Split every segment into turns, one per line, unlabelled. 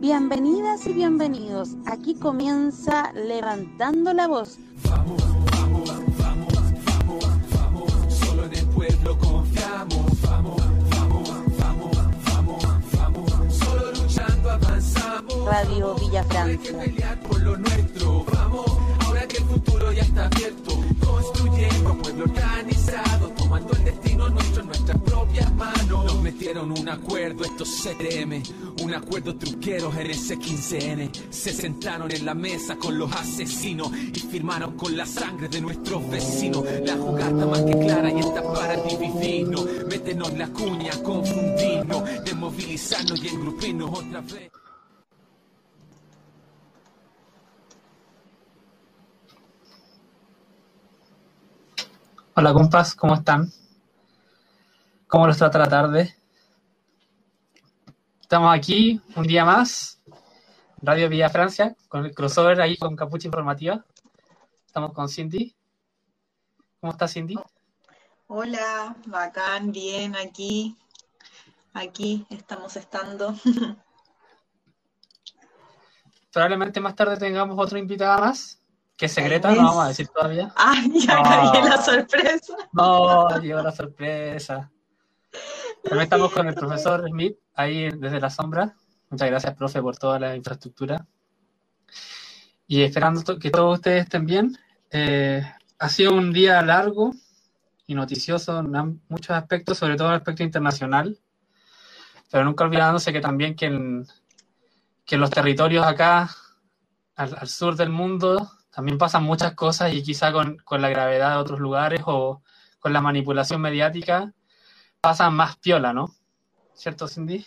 Bienvenidas y bienvenidos. Aquí comienza Levantando la Voz.
Vamos, vamos, vamos, vamos, vamos. Solo en el pueblo confiamos. Vamos, vamos, vamos, vamos, vamos. Solo luchando avanzamos.
Radio Villa
Hay que
Francia.
pelear por lo nuestro. Vamos, futuro ya está abierto. Construyendo pueblo organizado. Tomando el destino nuestro en nuestras propias manos. Nos metieron un acuerdo estos CTM. Un acuerdo truqueros en ese 15N. Se sentaron en la mesa con los asesinos. Y firmaron con la sangre de nuestros vecinos. La jugada más que clara y está para dividirnos. Métenos la cuña, confundirnos. Desmovilizarnos y engrupirnos otra vez.
Hola compas, ¿cómo están? ¿Cómo los trata la tarde? Estamos aquí un día más, Radio Villa Francia, con el crossover ahí con Capucha Informativa. Estamos con Cindy. ¿Cómo está Cindy?
Hola, bacán, bien, aquí, aquí estamos estando.
Probablemente más tarde tengamos otra invitada más, secreta,
Tal
no vamos a decir todavía.
Ay, ya
Ah.
cagué la sorpresa.
No, llegó la sorpresa. También estamos con el profesor Smith, ahí desde la sombra. Muchas gracias, profe, por toda la infraestructura. Y esperando que todos ustedes estén bien. Eh, ha sido un día largo y noticioso en muchos aspectos, sobre todo en el aspecto internacional. Pero nunca olvidándose que también que en, que en los territorios acá, al, al sur del mundo, también pasan muchas cosas y quizá con, con la gravedad de otros lugares o con la manipulación mediática pasan más piola, ¿no? ¿Cierto, Cindy?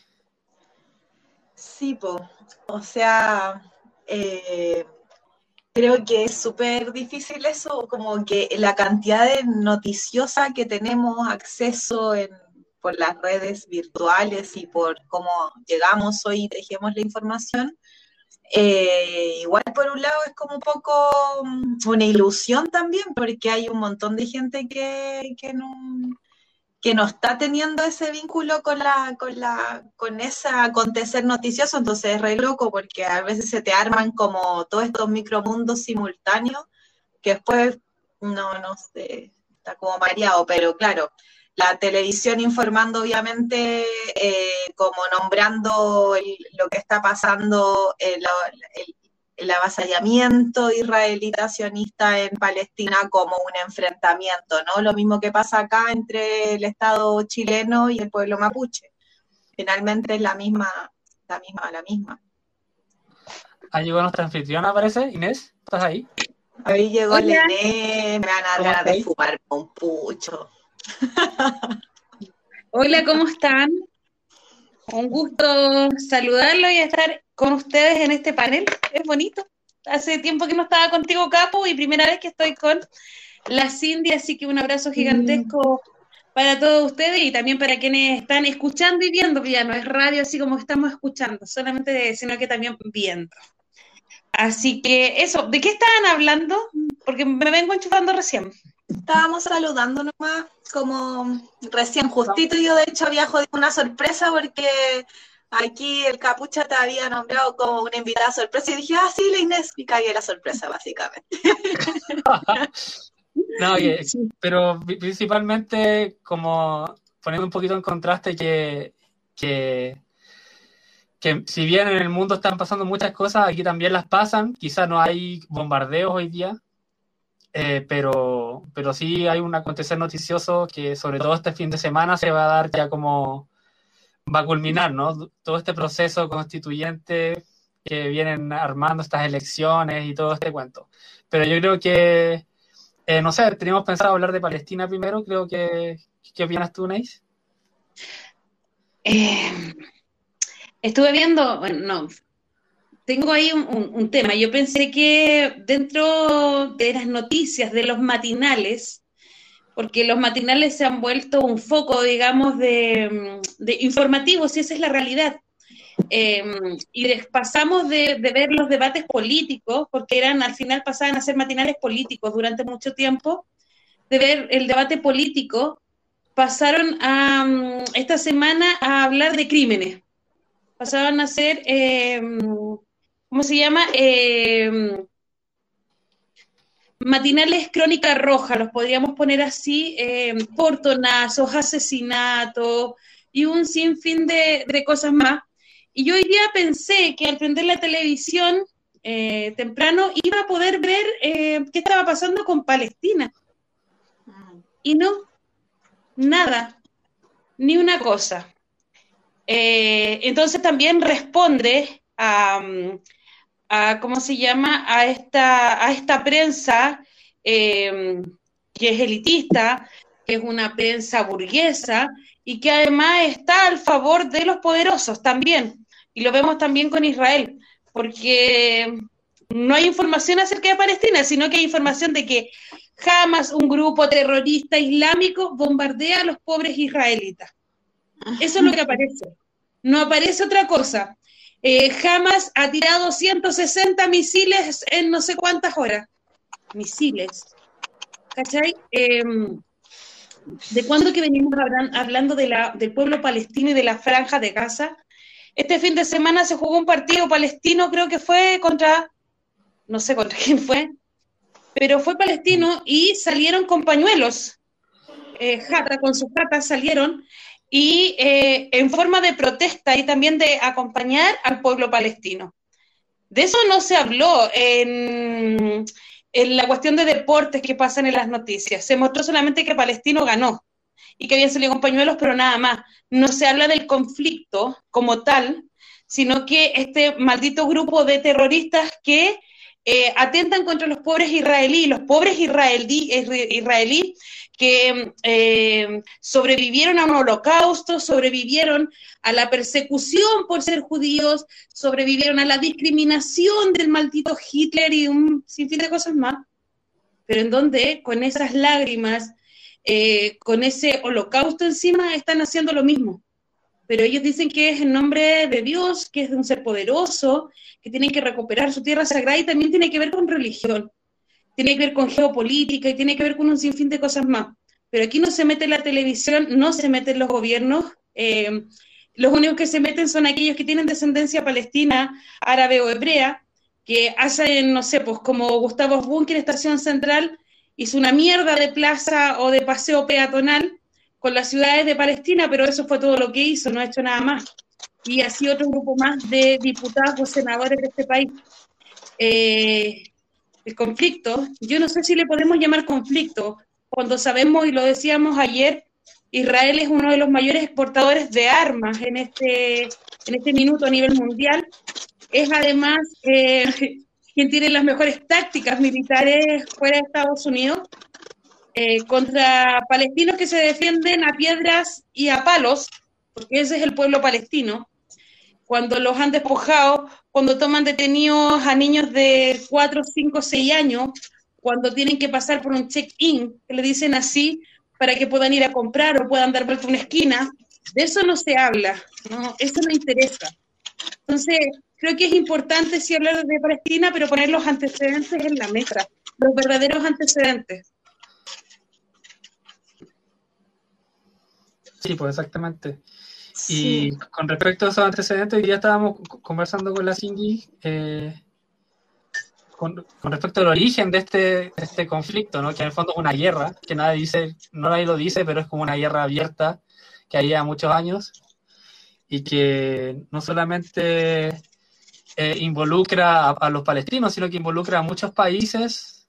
Sí, po. O sea, eh, creo que es súper difícil eso, como que la cantidad de noticiosa que tenemos acceso en, por las redes virtuales y por cómo llegamos hoy y tejemos la información. Eh, igual por un lado es como un poco mm, una ilusión también, porque hay un montón de gente que, que no, que no está teniendo ese vínculo con la, con la, con ese acontecer noticioso, entonces es re loco porque a veces se te arman como todos estos micromundos simultáneos que después no, no sé, está como mareado, pero claro, la televisión informando obviamente eh, como nombrando el- lo que está pasando, el, el- el avasallamiento israelita sionista en Palestina como un enfrentamiento, ¿no? Lo mismo que pasa acá entre el Estado chileno y el pueblo mapuche. Finalmente es la misma, la misma, la misma.
Ahí llegó nuestra anfitriona, parece. Inés, ¿estás ahí?
Ahí llegó
Hola.
Lené, me van a dar
¿Cómo
ganas de fumar un pucho.
Hola, ¿cómo están? Un gusto saludarlos y estar con ustedes en este panel. Es bonito. Hace tiempo que no estaba contigo, Capo, y primera vez que estoy con la Cindy, así que un abrazo gigantesco para todos ustedes y también para quienes están escuchando y viendo, porque ya no es radio así como estamos escuchando, solamente, sino que también viendo. Así que eso, ¿de qué estaban hablando? Porque me vengo enchufando recién.
Estábamos saludando nomás, como recién justito. Yo, de hecho, había jodido una sorpresa porque aquí el capucha te había nombrado como una invitada sorpresa y dije, ah, sí, la Inés, y cagué la sorpresa, básicamente.
No, pero pri- principalmente como poniendo un poquito en contraste que, que, que si bien en el mundo están pasando muchas cosas, aquí también las pasan. Quizás no hay bombardeos hoy día, eh, pero, pero sí hay un acontecer noticioso que sobre todo este fin de semana se va a dar ya como va a culminar, ¿no? Todo este proceso constituyente que vienen armando estas elecciones y todo este cuento. Pero yo creo que, eh, no sé, teníamos pensado hablar de Palestina primero, creo que, ¿qué opinas tú, Neis?
Eh, estuve viendo, bueno, no, tengo ahí un, tema. Yo pensé que dentro de las noticias, de los matinales, porque los matinales se han vuelto un foco, digamos, de, de informativos, y esa es la realidad. Eh, y pasamos de, ver los debates políticos, porque eran, al final pasaban a ser matinales políticos durante mucho tiempo, de ver el debate político, pasaron a, mm, esta semana a hablar de crímenes pasaban a ser, eh, ¿cómo se llama? Eh, matinales crónica roja, los podríamos poner así, eh, portonazos, asesinatos y un sinfín de, cosas más. Y yo hoy día pensé que al prender la televisión eh, temprano iba a poder ver eh, qué estaba pasando con Palestina. Y no, nada, ni una cosa. Eh, entonces también responde a, a, ¿cómo se llama? A esta, a esta prensa que es elitista, que es una prensa burguesa y que además está al favor de los poderosos también. Y lo vemos también con Israel, porque no hay información acerca de Palestina, sino que hay información de que Hamas, un grupo terrorista islámico, bombardea a los pobres israelitas. Eso es lo que aparece. No aparece otra cosa. Eh, Hamas ha tirado 160 misiles en no sé cuántas horas. Misiles. ¿Cachai? Eh, ¿De cuándo que venimos hablando de la, del pueblo palestino y de la franja de Gaza? Este fin de semana se jugó un partido palestino, creo que fue contra, no sé contra quién fue, pero fue palestino y salieron con pañuelos. Eh, jata, con sus jatas salieron y eh, en forma de protesta y también de acompañar al pueblo palestino. De eso no se habló en, en la cuestión de deportes que pasan en las noticias. Se mostró solamente que Palestino ganó y que habían salido con pañuelos, pero nada más. No se habla del conflicto como tal, sino que este maldito grupo de terroristas que eh, atentan contra los pobres israelíes, los pobres israelíes israelí, que eh, sobrevivieron a un holocausto, sobrevivieron a la persecución por ser judíos, sobrevivieron a la discriminación del maldito Hitler y un sinfín de cosas más, pero en donde con esas lágrimas, eh, con ese holocausto encima, están haciendo lo mismo. Pero ellos dicen que es en nombre de Dios, que es de un ser poderoso, que tienen que recuperar su tierra sagrada y también tiene que ver con religión tiene que ver con geopolítica y tiene que ver con un sinfín de cosas más. Pero aquí no se mete la televisión, no se meten los gobiernos. Eh, los únicos que se meten son aquellos que tienen descendencia palestina, árabe o hebrea, que hacen, no sé, pues como Gustavo Bunker, Estación Central, hizo una mierda de plaza o de paseo peatonal con las ciudades de Palestina, pero eso fue todo lo que hizo, no ha hecho nada más. Y así otro grupo más de diputados o senadores de este país. Eh, el conflicto, yo no sé si le podemos llamar conflicto, cuando sabemos, y lo decíamos ayer, Israel es uno de los mayores exportadores de armas en este, en este minuto a nivel mundial. Es además eh, quien tiene las mejores tácticas militares fuera de Estados Unidos eh, contra palestinos que se defienden a piedras y a palos, porque ese es el pueblo palestino cuando los han despojado, cuando toman detenidos a niños de 4, 5, 6 años, cuando tienen que pasar por un check-in, que le dicen así, para que puedan ir a comprar o puedan dar vuelta una esquina, de eso no se habla, ¿no? eso no interesa. Entonces, creo que es importante sí hablar de Palestina, pero poner los antecedentes en la mesa, los verdaderos antecedentes.
Sí, pues exactamente. Y con respecto a esos antecedentes, ya estábamos conversando con la Cindy eh, con, respecto al origen de este, este conflicto, ¿no? que en el fondo es una guerra, que nadie dice, no nadie lo dice, pero es como una guerra abierta que había muchos años y que no solamente eh, involucra a, los palestinos, sino que involucra a muchos países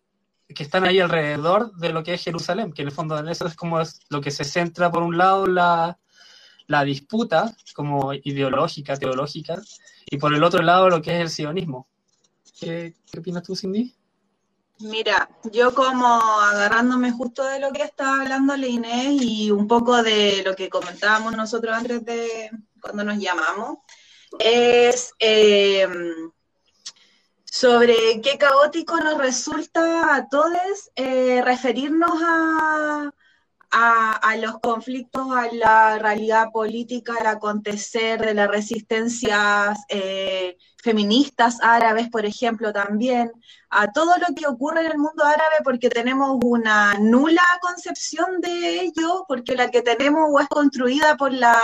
que están ahí alrededor de lo que es Jerusalén, que en el fondo eso es como lo que se centra por un lado la, la disputa como ideológica, teológica, y por el otro lado lo que es el sionismo. ¿Qué, opinas tú, Cindy?
Mira, yo como agarrándome justo de lo que estaba hablando Inés y un poco de lo que comentábamos nosotros antes de cuando nos llamamos, es eh, sobre qué caótico nos resulta a todos eh, referirnos a, a, los conflictos, a la realidad política, al acontecer de las resistencias eh, feministas árabes, por ejemplo, también, a todo lo que ocurre en el mundo árabe, porque tenemos una nula concepción de ello, porque la que tenemos o es construida por la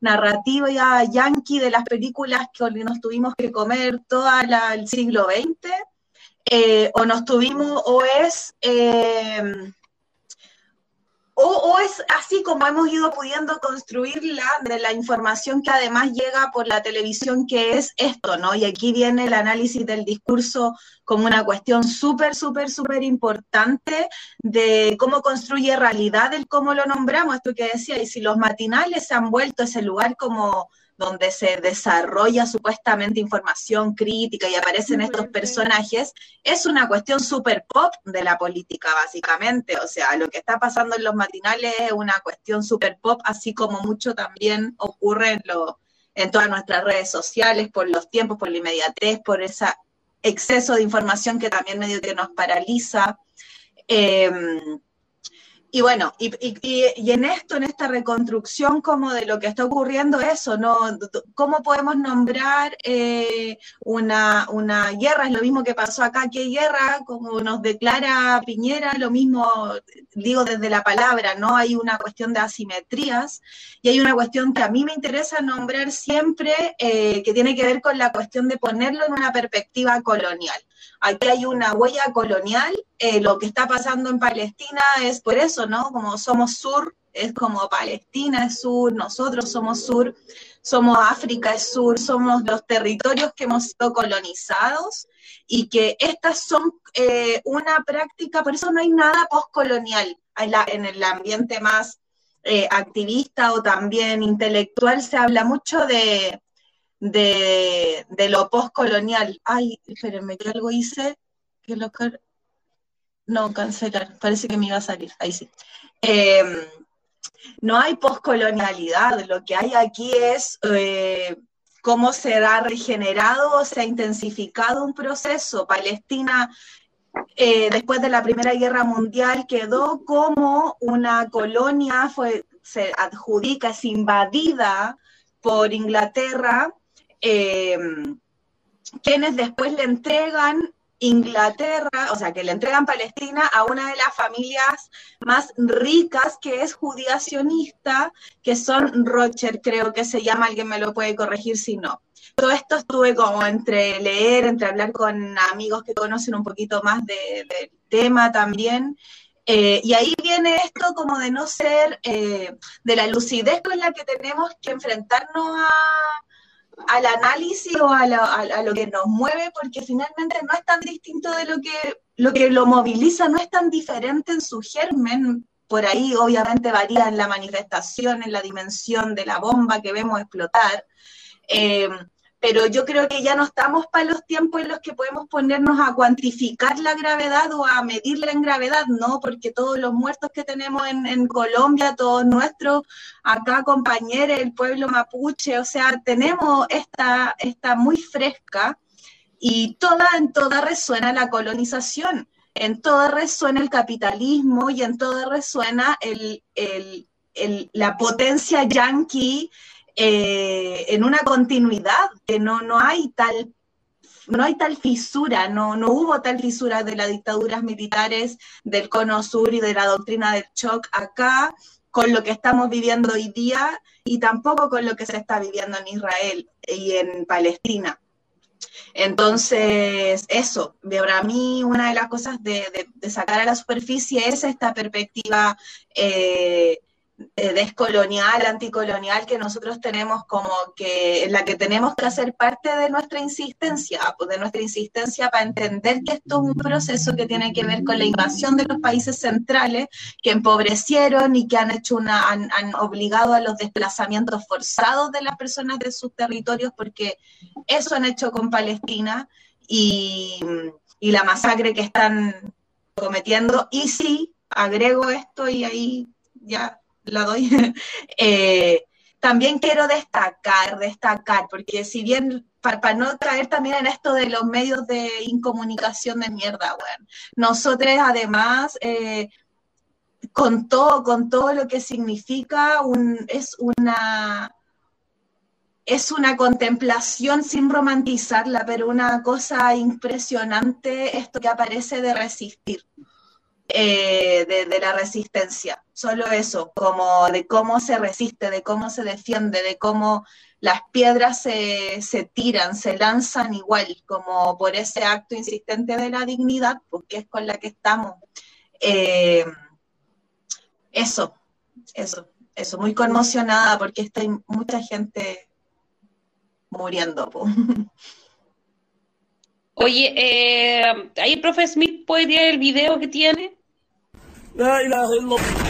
narrativa yankee de las películas que nos tuvimos que comer todo el siglo XX, eh, o nos tuvimos, o es... Eh, o, es así como hemos ido pudiendo construirla de la información que además llega por la televisión, que es esto, ¿no? Y aquí viene el análisis del discurso como una cuestión súper, súper, súper importante de cómo construye realidad el cómo lo nombramos, esto que decía, y si los matinales se han vuelto ese lugar como donde se desarrolla supuestamente información crítica y aparecen estos personajes, es una cuestión super pop de la política, básicamente. O sea, lo que está pasando en los matinales es una cuestión super pop, así como mucho también ocurre en, en todas nuestras redes sociales, por los tiempos, por la inmediatez, por ese exceso de información que también medio que nos paraliza. Em, y bueno, y, en esto, en esta reconstrucción como de lo que está ocurriendo, eso, ¿no? ¿Cómo podemos nombrar eh, una, una, guerra? Es lo mismo que pasó acá, ¿qué guerra? Como nos declara Piñera, lo mismo, digo desde la palabra, ¿no? Hay una cuestión de asimetrías y hay una cuestión que a mí me interesa nombrar siempre, eh, que tiene que ver con la cuestión de ponerlo en una perspectiva colonial. Aquí hay una huella colonial, eh, lo que está pasando en Palestina es por eso, ¿no? Como somos sur, es como Palestina es sur, nosotros somos sur, somos África es sur, somos los territorios que hemos sido colonizados y que estas son eh, una práctica, por eso no hay nada postcolonial en el ambiente más eh, activista o también intelectual, se habla mucho de, de, de lo postcolonial. Ay, espérenme, que algo hice que lo... No, cancelar, parece que me iba a salir, ahí sí. Em, no hay poscolonialidad, lo que hay aquí es eh, cómo se ha regenerado o se ha intensificado un proceso. Palestina, eh, después de la Primera Guerra Mundial, quedó como una colonia, fue, se adjudica, es invadida por Inglaterra eh, quienes después le entregan Inglaterra, o sea, que le entregan Palestina a una de las familias más ricas que es judía sionista, que son Rocher, creo que se llama, alguien me lo puede corregir si no. Todo esto estuve como entre leer, entre hablar con amigos que conocen un poquito más del tema también. Eh, y ahí viene esto como de no ser, eh, de la lucidez con la que tenemos que enfrentarnos a, al análisis o a lo, que nos mueve, porque finalmente no es tan distinto de lo que, lo que lo moviliza, no es tan diferente en su germen. Por ahí obviamente varía en la manifestación, en la dimensión de la bomba que vemos explotar. Eh, pero yo creo que ya no estamos para los tiempos en los que podemos ponernos a cuantificar la gravedad o a medirla en gravedad, no, porque todos los muertos que tenemos en, Colombia, todos nuestros acá compañeros, el pueblo mapuche, o sea, tenemos esta, esta muy fresca y toda, en toda resuena la colonización, en toda resuena el capitalismo y en toda resuena el, la potencia yanqui eh, en una continuidad, que no, no hay tal no hay tal fisura, no, no hubo tal fisura de las dictaduras militares del cono sur y de la doctrina del shock acá con lo que estamos viviendo hoy día y tampoco con lo que se está viviendo en Israel y en Palestina. Entonces, eso, para mí una de las cosas de, sacar a la superficie es esta perspectiva eh, eh, descolonial, anticolonial que nosotros tenemos como que, la que tenemos que hacer parte de nuestra insistencia, pues de nuestra insistencia para entender que esto es un proceso que tiene que ver con la invasión de los países centrales que empobrecieron y que han hecho una, han, obligado a los desplazamientos forzados de las personas de sus territorios, porque eso han hecho con Palestina y, y la masacre que están cometiendo. Y sí, agrego esto y ahí ya la doy. Eh, también quiero destacar, destacar, porque si bien, para, no caer también en esto de los medios de incomunicación de mierda, bueno, nosotros además, eh, con todo, con todo lo que significa, un, es una es una contemplación sin romantizarla, pero una cosa impresionante esto que aparece de resistir, eh, de, la resistencia. Solo eso, como de cómo se resiste, de cómo se defiende, de cómo las piedras se, tiran, se lanzan igual, como por ese acto insistente de la dignidad, porque es con la que estamos. Eh, eso, eso, eso, muy conmocionada porque está mucha gente muriendo.
Oye, eh, ahí profe Smith puede tirar el video que tiene. La ilaha Capu.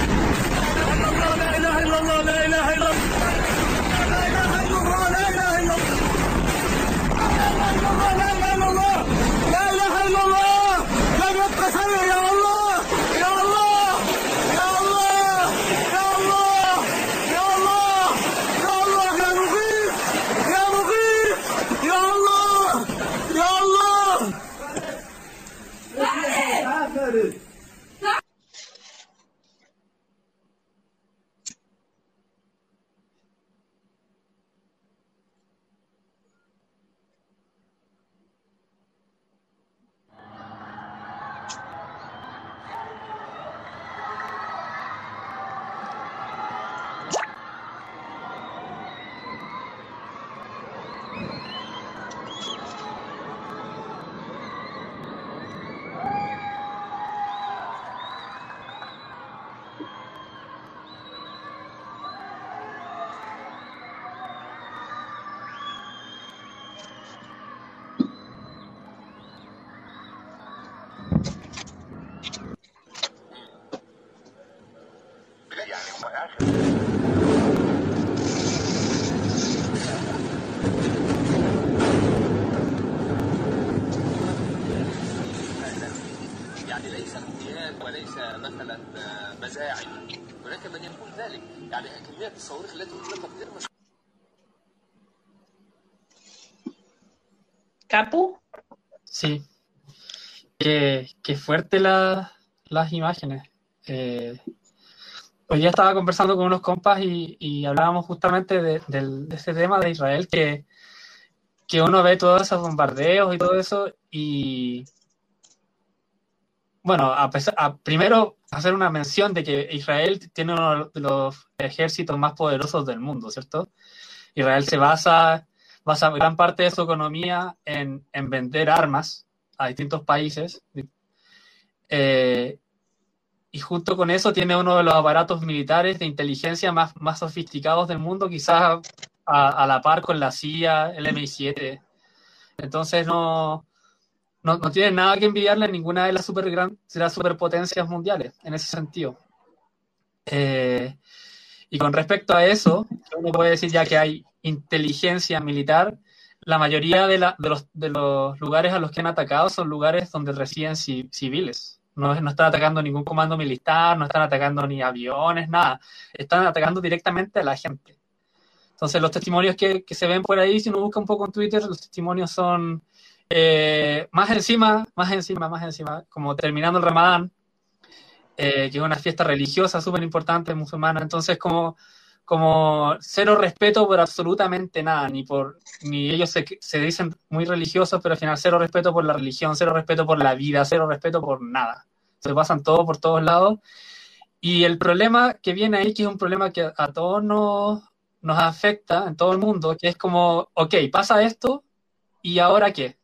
Fuerte las imágenes. Eh, hoy ya estaba conversando con unos compas y, hablábamos justamente de, este tema de Israel, que, que uno ve todos esos bombardeos y todo eso y, bueno, a pesar, primero hacer una mención de que Israel tiene uno de los ejércitos más poderosos del mundo, ¿cierto? Israel se basa, basa gran parte de su economía en, vender armas a distintos países. Eh, y junto con eso tiene uno de los aparatos militares de inteligencia más, más sofisticados del mundo, quizás a, la par con la CIA, el MI7. Entonces no, no, no tiene nada que envidiarle a ninguna de las, super gran, las superpotencias mundiales en ese sentido. Eh, y con respecto a eso, uno puede decir ya que hay inteligencia militar, la mayoría de, la, de, los, de los lugares a los que han atacado son lugares donde residen civiles. No, no, están atacando ningún comando militar, no están atacando ni aviones, nada. Están atacando directamente a la gente. Entonces los testimonios que, que se ven por ahí, si uno busca un poco en Twitter, los testimonios son eh, más encima, más encima, más encima, como terminando el Ramadán, eh, que es una fiesta religiosa súper importante musulmana, entonces como, como cero respeto por absolutamente nada, ni por, ni ellos se, se dicen muy religiosos, pero al final cero respeto por la religión, cero respeto por la vida, cero respeto por nada. Se pasan todo por todos lados. Y el problema que viene ahí, que es un problema que a todos nos, nos afecta en todo el mundo, que es como, ok, pasa esto, ¿y ahora qué?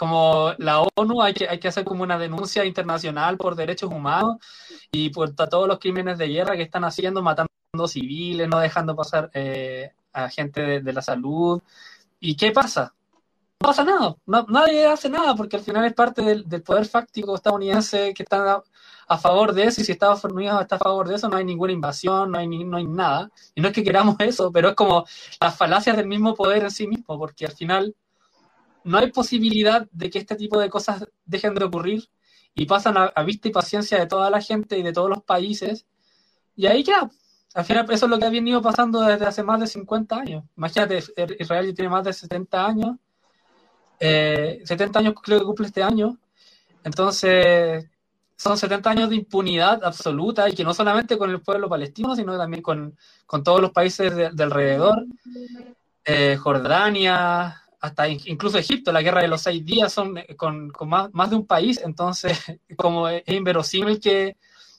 como la ONU hay que, hay que hacer como una denuncia internacional por derechos humanos y por todos los crímenes de guerra que están haciendo, matando civiles, no dejando pasar eh, a gente de, la salud. ¿Y qué pasa? No pasa nada, nadie hace nada porque al final es parte del, poder fáctico estadounidense que está a, favor de eso y si Estados Unidos está a favor de eso no hay ninguna invasión, no hay, no hay nada. Y no es que queramos eso, pero es como las falacias del mismo poder en sí mismo porque al final no hay posibilidad de que este tipo de cosas dejen de ocurrir y pasan a, vista y paciencia de toda la gente y de todos los países. Y ahí ya, al final eso es lo que ha venido pasando desde hace más de 50 años. Imagínate, Israel tiene más de 70 años. 70 eh, años creo que cumple este año. Entonces, son 70 años de impunidad absoluta y que no solamente con el pueblo palestino, sino también con, con todos los países de, de alrededor, eh, Jordania, hasta incluso Egipto, la guerra de los seis días son eh, con, con más, más, de un país, entonces como es, inverosímil que,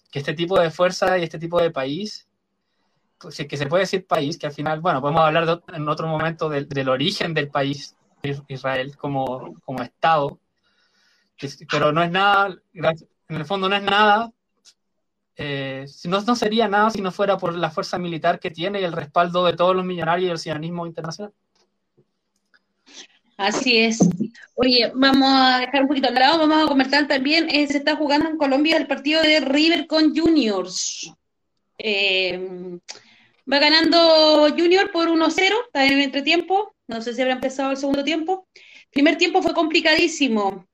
que, este tipo de fuerza y este tipo de país, pues, que se puede decir país, que al final, bueno, podemos hablar en otro momento del, del origen del país, Israel como, como Estado, pero no es nada, en el fondo no es nada, eh, no, no sería nada si no fuera por la fuerza militar que tiene y el respaldo de todos los millonarios y del sionismo internacional.
Así es. Oye, vamos a dejar un poquito al lado, vamos a comentar también, eh, se está jugando en Colombia el partido de River con Juniors. Eh, va ganando Junior por 1-0, está en el entretiempo, no sé si habrá empezado el segundo tiempo. Primer tiempo fue complicadísimo,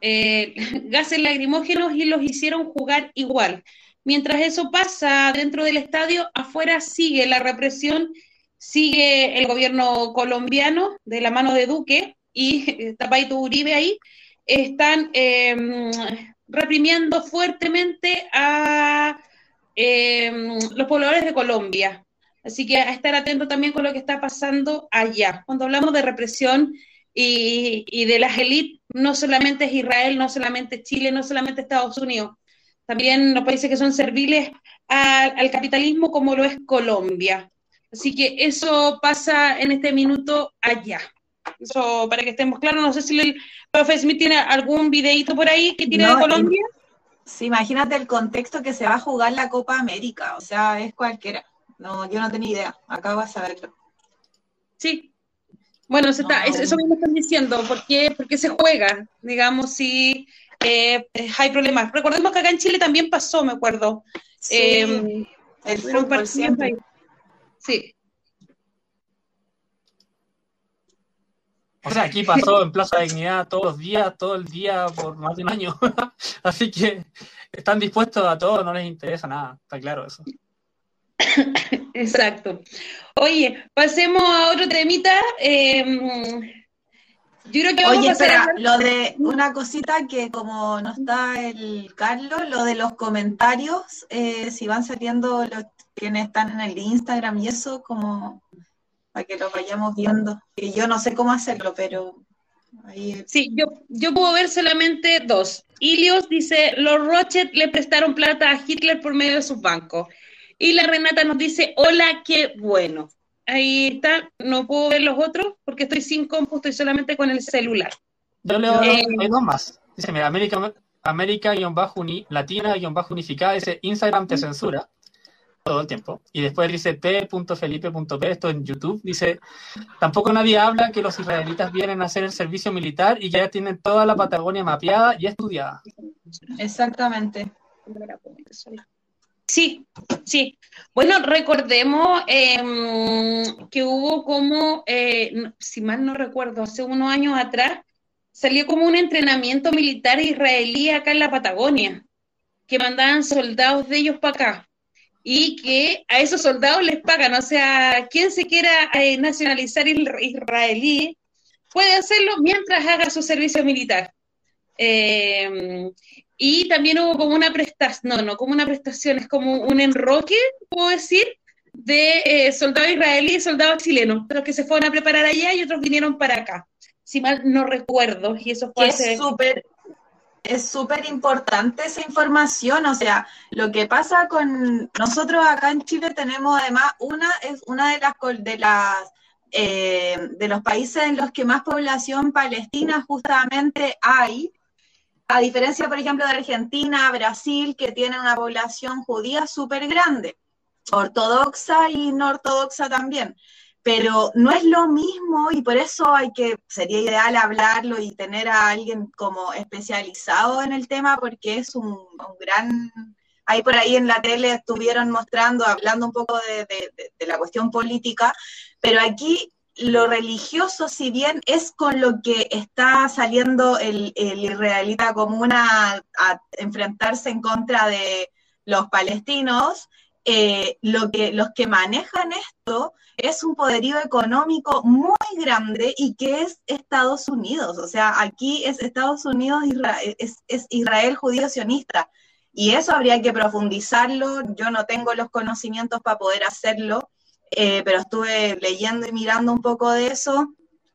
eh, gases lacrimógenos y los hicieron jugar igual. Mientras eso pasa dentro del estadio, afuera sigue la represión, sigue el gobierno colombiano de la mano de Duque y Tapaito Uribe ahí, están eh, reprimiendo fuertemente a eh, los pobladores de Colombia. Así que a estar atento también con lo que está pasando allá. Cuando hablamos de represión, y, y de las élites no solamente es Israel, no solamente es Chile, no solamente Estados Unidos, también los países que son serviles al capitalismo como lo es Colombia. Así que eso pasa en este minuto allá. Eso para que estemos claros, no sé si el profe Smith tiene algún videito por ahí que tiene no, de Colombia.
Sí, imagínate el contexto que se va a jugar la Copa América, o sea, es cualquiera. No, yo no tenía idea, acabo de saberlo.
Sí, bueno, se está, eso mismo están diciendo, ¿por qué, por qué se juega? Digamos, si eh, hay problemas. Recordemos que acá en Chile también pasó, me acuerdo.
Sí, eh, el fútbol siempre.
Sí.
O sea, aquí pasó en Plaza de Dignidad todos los días, todo el día, por más de un año. Así que están dispuestos a todo, no les interesa nada, está claro eso.
Exacto. Oye, pasemos a otro temita. Eh, yo creo que vamos
Oye,
a
espera,
hacer...
lo de una cosita que como no está el Carlos, lo de los comentarios, eh, si van saliendo los quienes están en el Instagram y eso, como para que lo vayamos viendo. Que yo no sé cómo hacerlo, pero ahí...
Sí, yo, yo puedo ver solamente dos. Ilios dice, los Rochet le prestaron plata a Hitler por medio de sus bancos. Y la Renata nos dice, hola, qué bueno. Ahí está, no puedo ver los otros porque estoy sin compu, estoy solamente con el celular.
Yo leo eh, dos más. Dice, mira, América, América uni, Latina unificada, dice Instagram te censura todo el tiempo. Y después dice p.felipe.p, esto en YouTube, dice, tampoco nadie habla que los israelitas vienen a hacer el servicio militar y ya tienen toda la Patagonia mapeada y estudiada.
Exactamente.
Sí, sí. Bueno, recordemos eh, que hubo como, eh, si mal no recuerdo, hace unos años atrás, salió como un entrenamiento militar israelí acá en la Patagonia, que mandaban soldados de ellos para acá y que a esos soldados les pagan. O sea, quien se quiera eh, nacionalizar israelí puede hacerlo mientras haga su servicio militar. Eh, y también hubo como una prestación, no, no como una prestación, es como un enroque, puedo decir, de eh, soldados israelíes y soldados chilenos, pero que se fueron a preparar allá y otros vinieron para acá. Si mal no recuerdo, y eso fue
es súper es súper importante esa información, o sea, lo que pasa con nosotros acá en Chile tenemos además una es una de las de las eh, de los países en los que más población palestina justamente hay, a diferencia, por ejemplo, de Argentina, Brasil, que tiene una población judía súper grande, ortodoxa y no ortodoxa también. Pero no es lo mismo y por eso hay que, sería ideal hablarlo y tener a alguien como especializado en el tema porque es un, un gran... Ahí por ahí en la tele estuvieron mostrando, hablando un poco de, la cuestión política, pero aquí lo religioso, si bien es con lo que está saliendo el, el israelita común a, enfrentarse en contra de los palestinos, eh, lo que, los que manejan esto es un poderío económico muy grande y que es Estados Unidos. O sea, aquí es Estados Unidos, es, es Israel judío sionista. Y eso habría que profundizarlo. Yo no tengo los conocimientos para poder hacerlo, eh, pero estuve leyendo y mirando un poco de eso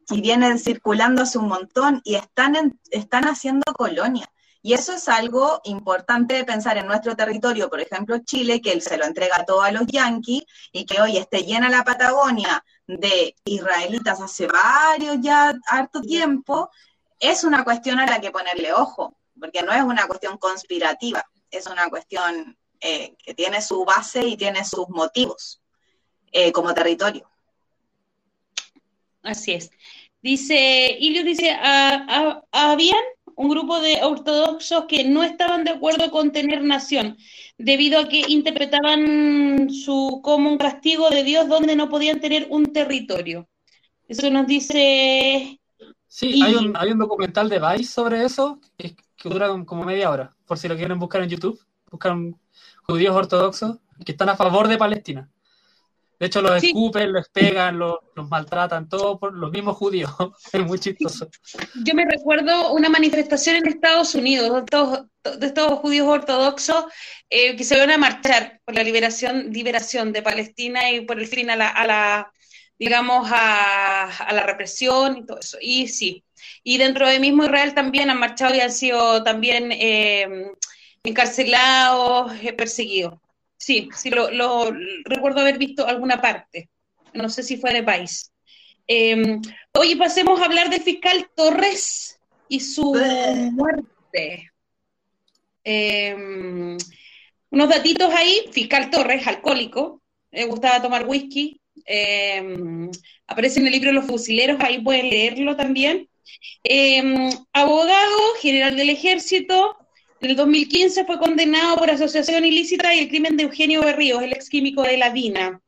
y vienen circulándose un montón y están, están haciendo colonia. Y eso es algo importante de pensar en nuestro territorio, por ejemplo, Chile, que él se lo entrega todo a los yanquis y que hoy esté llena la Patagonia de israelitas hace varios ya, harto tiempo, es una cuestión a la que ponerle ojo, porque no es una cuestión conspirativa, es una cuestión eh, que tiene su base y tiene sus motivos eh, como territorio.
Así es. Dice, Ilio dice, ah, ah, habían un grupo de ortodoxos que no estaban de acuerdo con tener nación, debido a que interpretaban su como un castigo de Dios donde no podían tener un territorio. Eso nos dice...
Sí, hay, un, hay un documental de Vice sobre eso, que, dura como media hora, por si lo quieren buscar en YouTube, buscan judíos ortodoxos que están a favor de Palestina. De hecho, los escupen, los pegan, los, maltratan, todo por los mismos judíos. es muy chistoso.
Yo me recuerdo una manifestación en Estados Unidos de estos, judíos ortodoxos eh, que se van a marchar por la liberación, liberación de Palestina y por el fin a la, digamos, a, la represión y todo eso. Y sí, y dentro de mismo Israel también han marchado y han sido también eh, encarcelados, eh, perseguidos. Sí, sí, lo, recuerdo haber visto alguna parte. No sé si fue de país. Em, oye, pasemos a hablar del fiscal Torres y su muerte. Em, unos datitos ahí, fiscal Torres, alcohólico, le gustaba tomar whisky, em, aparece en el libro Los Fusileros, ahí pueden leerlo también. abogado, general del ejército, en el 2015 fue condenado por asociación ilícita y el crimen de Eugenio Berríos, el ex químico de la DINA.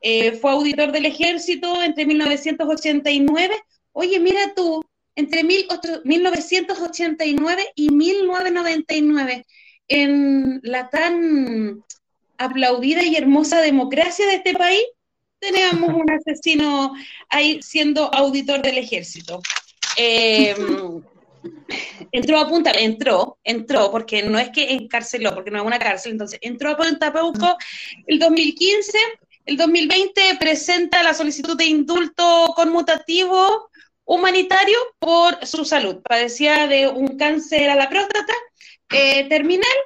Eh, fue auditor del ejército entre 1989. Oye, mira tú, entre 1989 y 1999, en la tan aplaudida y hermosa democracia de este país, teníamos un asesino ahí siendo auditor del ejército. Eh, entró a Punta, entró, entró, porque no es que encarceló, porque no es una cárcel, entonces entró a Punta Peuco el 2015, el 2020 presenta la solicitud de indulto conmutativo humanitario por su salud. Padecía de un cáncer a la próstata eh, terminal.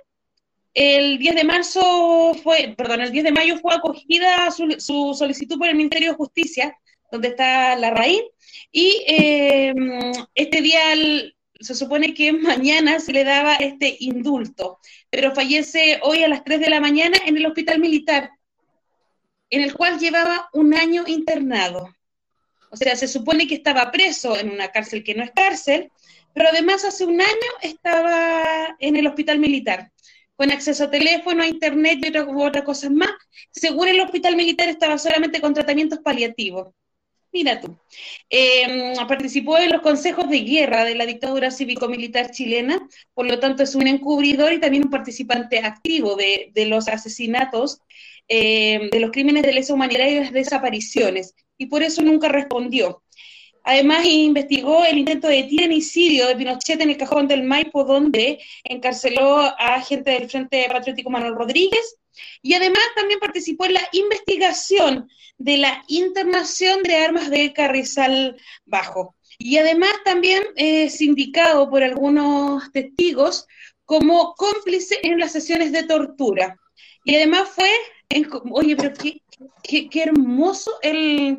El 10 de marzo fue, perdón, el 10 de mayo fue acogida su, solicitud por el Ministerio de Justicia, donde está la raíz, y eh, este día se supone que mañana se le daba este indulto, pero fallece hoy a las 3 de la mañana en el hospital militar, en el cual llevaba un año internado. O sea, se supone que estaba preso en una cárcel que no es cárcel, pero además hace un año estaba en el hospital militar, con acceso a teléfono, a internet y otras, otras cosas más. Según el hospital militar estaba solamente con tratamientos paliativos. Mira tú. Em, participó en los consejos de guerra de la dictadura cívico-militar chilena, por lo tanto es un encubridor y también un participante activo de, los asesinatos, em, de los crímenes de lesa humanidad y las desapariciones, y por eso nunca respondió. Además, investigó el intento de tiranicidio de Pinochet en el cajón del Maipo, donde encarceló a gente del Frente Patriótico Manuel Rodríguez, y además también participó en la investigación de la internación de armas de Carrizal Bajo. Y además también es indicado por algunos testigos como cómplice en las sesiones de tortura. Y además fue, oye, pero qué, hermoso el...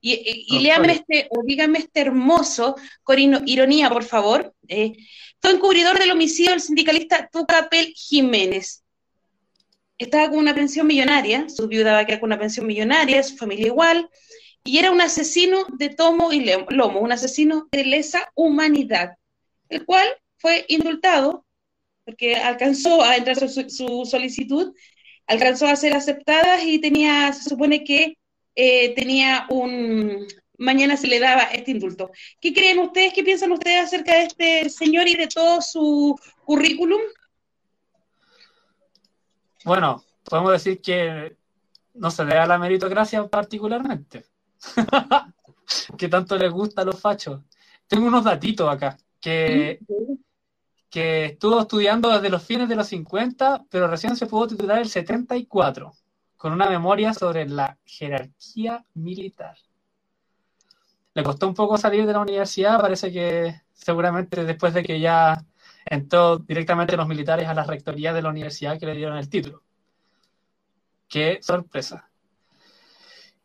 Y, y, este, o dígame este hermoso, con ironía, por favor. Eh, fue encubridor del homicidio del sindicalista Tucapel Jiménez estaba con una pensión millonaria, su viuda va a quedar con una pensión millonaria, su familia igual, y era un asesino de tomo y lomo, un asesino de lesa humanidad, el cual fue indultado porque alcanzó a entrar su, solicitud, alcanzó a ser aceptada y tenía, se supone que eh, tenía un, mañana se le daba este indulto. ¿Qué creen ustedes? ¿Qué piensan ustedes acerca de este señor y de todo su currículum?
Bueno, podemos decir que no se le da la meritocracia particularmente. que tanto les gusta a los fachos. Tengo unos datitos acá, que, que estuvo estudiando desde los fines de los 50, pero recién se pudo titular el 74, con una memoria sobre la jerarquía militar. Le costó un poco salir de la universidad, parece que seguramente después de que ya entró directamente los militares a la rectoría de la universidad que le dieron el título. Qué sorpresa.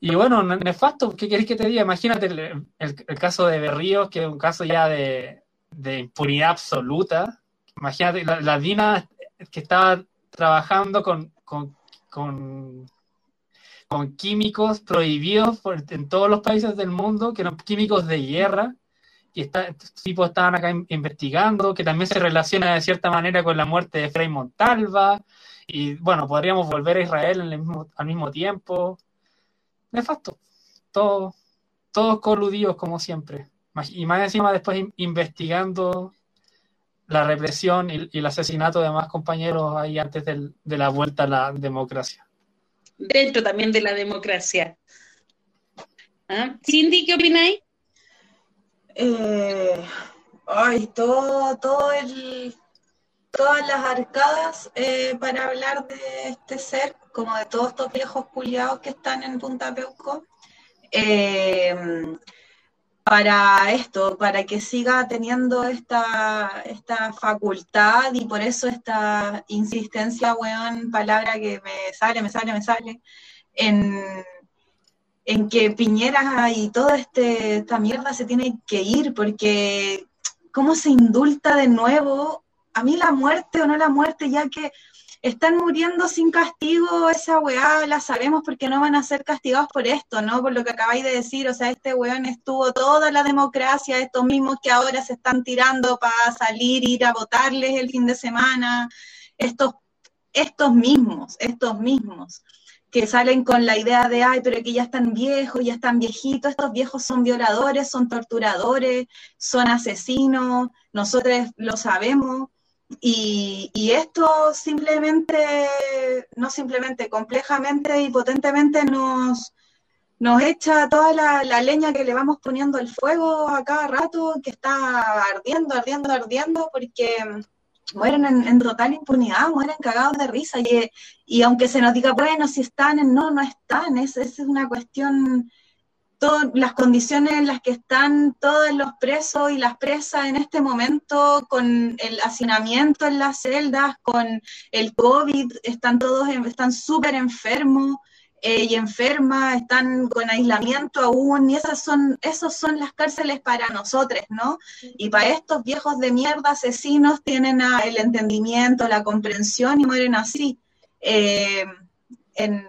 Y bueno, nefasto, ¿qué querés que te diga? Imagínate el, caso de Berríos, que es un caso ya de, impunidad absoluta. Imagínate la, Dina que estaba trabajando con, con, con, químicos prohibidos en todos los países del mundo, que eran químicos de guerra, y está, estos tipos estaban acá investigando, que también se relaciona de cierta manera con la muerte de Frei Montalva, y bueno, podríamos volver a Israel al mismo tiempo nefasto. Todos, todos coludidos como siempre. Y más encima después investigando la represión y, el asesinato de más compañeros ahí antes de la vuelta a la democracia.
Dentro también de la democracia. ¿Ah? Cindy, ¿qué opináis?
Eh, ay, todo, todo el, todas las arcadas eh, para hablar de este ser, como de todos estos viejos culiados que están en Punta Peuco, eh, para esto, para que siga teniendo esta, esta facultad y por eso esta insistencia, weón, palabra que me sale, me sale, me sale, en, en que Piñera y toda este, esta mierda se tiene que ir, porque cómo se indulta de nuevo a mí la muerte o no la muerte, ya que están muriendo sin castigo, esa weá la sabemos porque no van a ser castigados por esto, ¿no? Por lo que acabáis de decir, o sea, este weón estuvo toda la democracia, estos mismos que ahora se están tirando para salir, ir a votarles el fin de semana, estos, estos mismos, estos mismos que salen con la idea de, ay, pero que ya están viejos, ya están viejitos, estos viejos son violadores, son torturadores, son asesinos, nosotros lo sabemos, y, esto simplemente, no simplemente, complejamente y potentemente nos, nos echa toda la, leña que le vamos poniendo al fuego a cada rato, que está ardiendo, ardiendo, ardiendo, porque mueren en, total impunidad, mueren cagados de risa. Y, y, aunque se nos diga, bueno, si están, no, no están, esa es una cuestión todas las condiciones en las que están todos los presos y las presas en este momento, con el hacinamiento en las celdas, con el COVID, están todos, están súper enfermos eh, y enfermas, están con aislamiento aún, y esas son, esos son las cárceles para nosotros, ¿no? Y para estos viejos de mierda asesinos tienen el entendimiento, la comprensión y mueren así. Eh, en,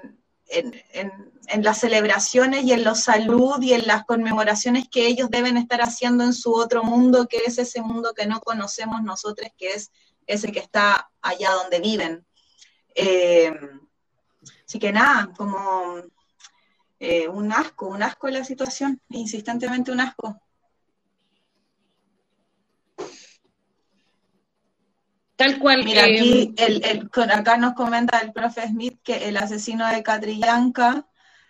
en las celebraciones y en la salud y en las conmemoraciones que ellos deben estar haciendo en su otro mundo, que es ese mundo que no conocemos nosotros, que es ese que está allá donde viven. Eh, así que nada, como eh, un asco, un asco en la situación, insistentemente un asco.
Tal cual.
Mira, aquí eh, el, acá nos comenta el profe Smith que el asesino de Catrillanca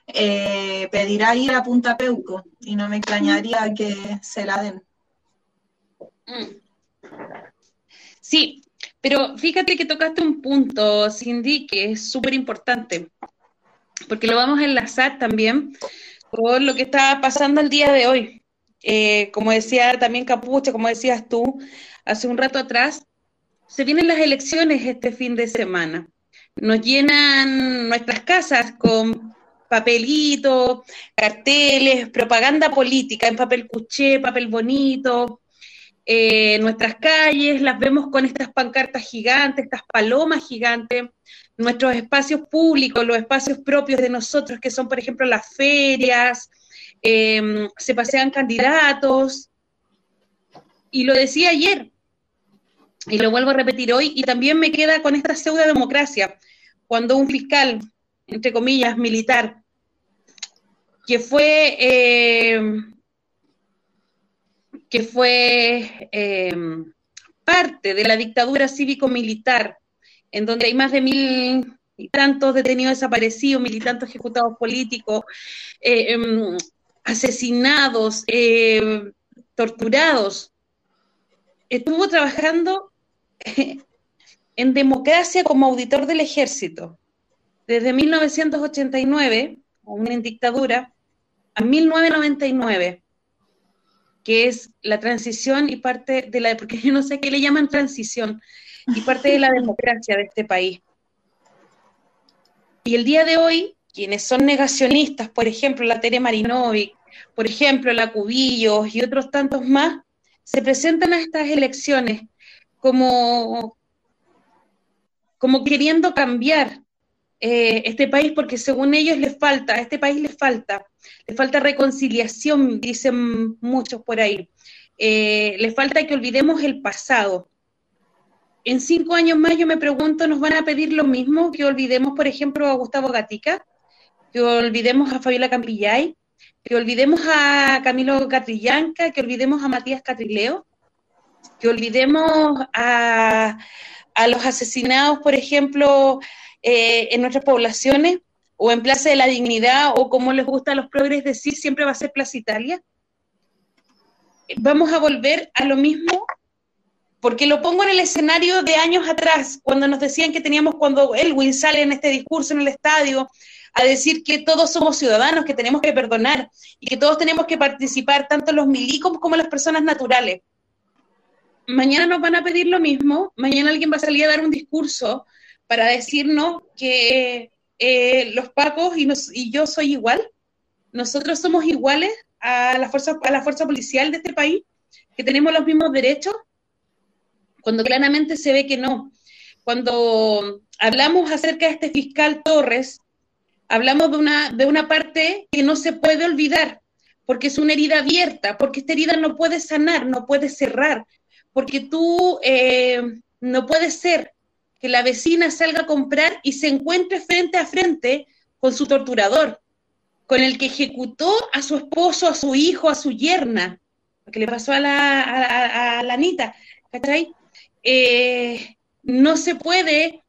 eh, pedirá ir a Punta Peuco y no me extrañaría que se la den. Mm.
Sí, pero fíjate que tocaste un punto, Cindy, que es súper importante, porque lo vamos a enlazar también con lo que está pasando el día de hoy. Eh, como decía también Capucha, como decías tú hace un rato atrás, se vienen las elecciones este fin de semana. Nos llenan nuestras casas con papelitos, carteles, propaganda política en papel cuché, papel bonito. Eh, nuestras calles las vemos con estas pancartas gigantes, estas palomas gigantes, nuestros espacios públicos, los espacios propios de nosotros, que son, por ejemplo, las ferias, em, se pasean candidatos. Y lo decía ayer, y lo vuelvo a repetir hoy, y también me queda con esta pseudo democracia, cuando un fiscal, entre comillas, militar, que fue, eh, que fue eh, parte de la dictadura cívico-militar, en donde hay más de mil y tantos detenidos desaparecidos, militantes ejecutados políticos, eh, em, asesinados, eh, torturados. Estuvo trabajando en democracia como auditor del ejército desde 1989, una dictadura, a 1999, que es la transición y parte de la, porque yo no sé qué le llaman transición, y parte de la democracia de este país. Y el día de hoy, quienes son negacionistas, por ejemplo, la Tere Marinovic, por ejemplo, la Cubillos y otros tantos más, se presentan a estas elecciones como, como queriendo cambiar eh, este país porque según ellos les falta, a este país les falta, les falta reconciliación, dicen muchos por ahí. Eh, les falta que olvidemos el pasado en cinco años más yo me pregunto, ¿nos van a pedir lo mismo? Que olvidemos, por ejemplo, a Gustavo Gatica, que olvidemos a Fabiola Campillay, que olvidemos a Camilo Catrillanca, que olvidemos a Matías Catrileo, que olvidemos a, los asesinados, por ejemplo, eh, en nuestras poblaciones, o en Plaza de la Dignidad, o como les gusta a los progres decir, siempre va a ser Plaza Italia. Vamos a volver a lo mismo porque lo pongo en el escenario de años atrás, cuando nos decían que teníamos, cuando Elwin sale en este discurso en el estadio, a decir que todos somos ciudadanos, que tenemos que perdonar y que todos tenemos que participar, tanto los milicos como las personas naturales. Mañana nos van a pedir lo mismo, mañana alguien va a salir a dar un discurso para decirnos que eh, los pacos y, yo soy igual, nosotros somos iguales a la, fuerza, a la fuerza policial de este país, que tenemos los mismos derechos, cuando claramente se ve que no. Cuando hablamos acerca de este fiscal Torres, hablamos de una, de una parte que no se puede olvidar, porque es una herida abierta, porque esta herida no puede sanar, no puede cerrar, porque tú eh, no puede ser que la vecina salga a comprar y se encuentre frente a frente con su torturador, con el que ejecutó a su esposo, a su hijo, a su yerna, que le pasó a la, a la Anita, ¿cachai? Eh, no se puede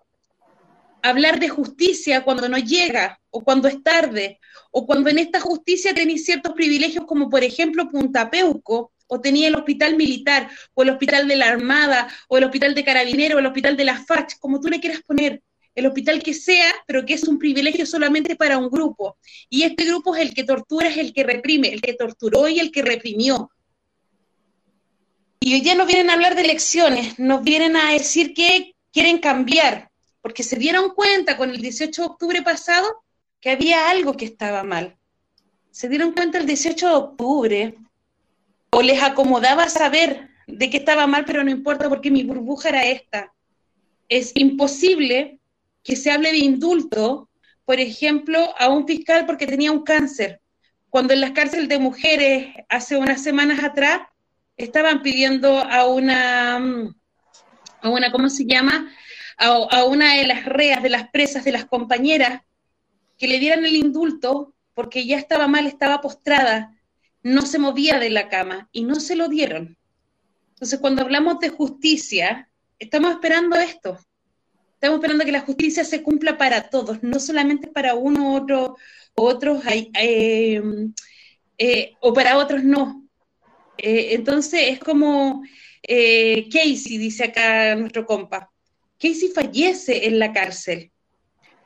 hablar de justicia cuando no llega o cuando es tarde o cuando en esta justicia tenéis ciertos privilegios como por ejemplo Punta Peuco o tenía el hospital militar o el hospital de la Armada o el hospital de Carabinero o el hospital de la FACH, como tú le quieras poner, el hospital que sea, pero que es un privilegio solamente para un grupo. Y este grupo es el que tortura, es el que reprime, el que torturó y el que reprimió. Y hoy día nos vienen a hablar de elecciones, nos vienen a decir que quieren cambiar, porque se dieron cuenta con el 18 de octubre pasado que había algo que estaba mal. Se dieron cuenta el 18 de octubre, o les acomodaba saber de que estaba mal, pero no importa porque mi burbuja era esta. Es imposible que se hable de indulto, por ejemplo, a un fiscal porque tenía un cáncer, cuando en las cárceles de mujeres hace unas semanas atrás estaban pidiendo a una, a una ¿cómo se llama? A, una de las reas, de las presas, de las compañeras, que le dieran el indulto porque ya estaba mal, estaba postrada, no se movía de la cama y no se lo dieron. Entonces, cuando hablamos de justicia, estamos esperando esto. Estamos esperando que la justicia se cumpla para todos, no solamente para uno, otro, otros, eh, eh, o para otros no. Eh, entonces es como Casey, dice acá nuestro compa. Casey fallece en la cárcel,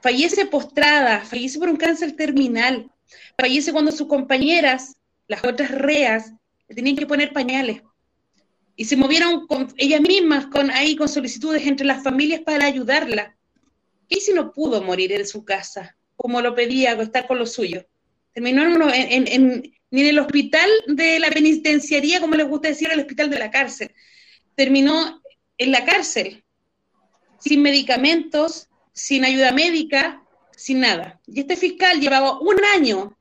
fallece postrada, fallece por un cáncer terminal, fallece cuando sus compañeras, las otras reas, tenían que poner pañales. Y se movieron con ellas mismas con, ahí con solicitudes entre las familias para ayudarla. Casey no pudo morir en su casa, como lo pedía, estar con los suyos. Terminó en, en, ni en el hospital de la penitenciaría, como les gusta decir, el hospital de la cárcel. Terminó en la cárcel, sin medicamentos, sin ayuda médica, sin nada. Y este fiscal llevaba un año,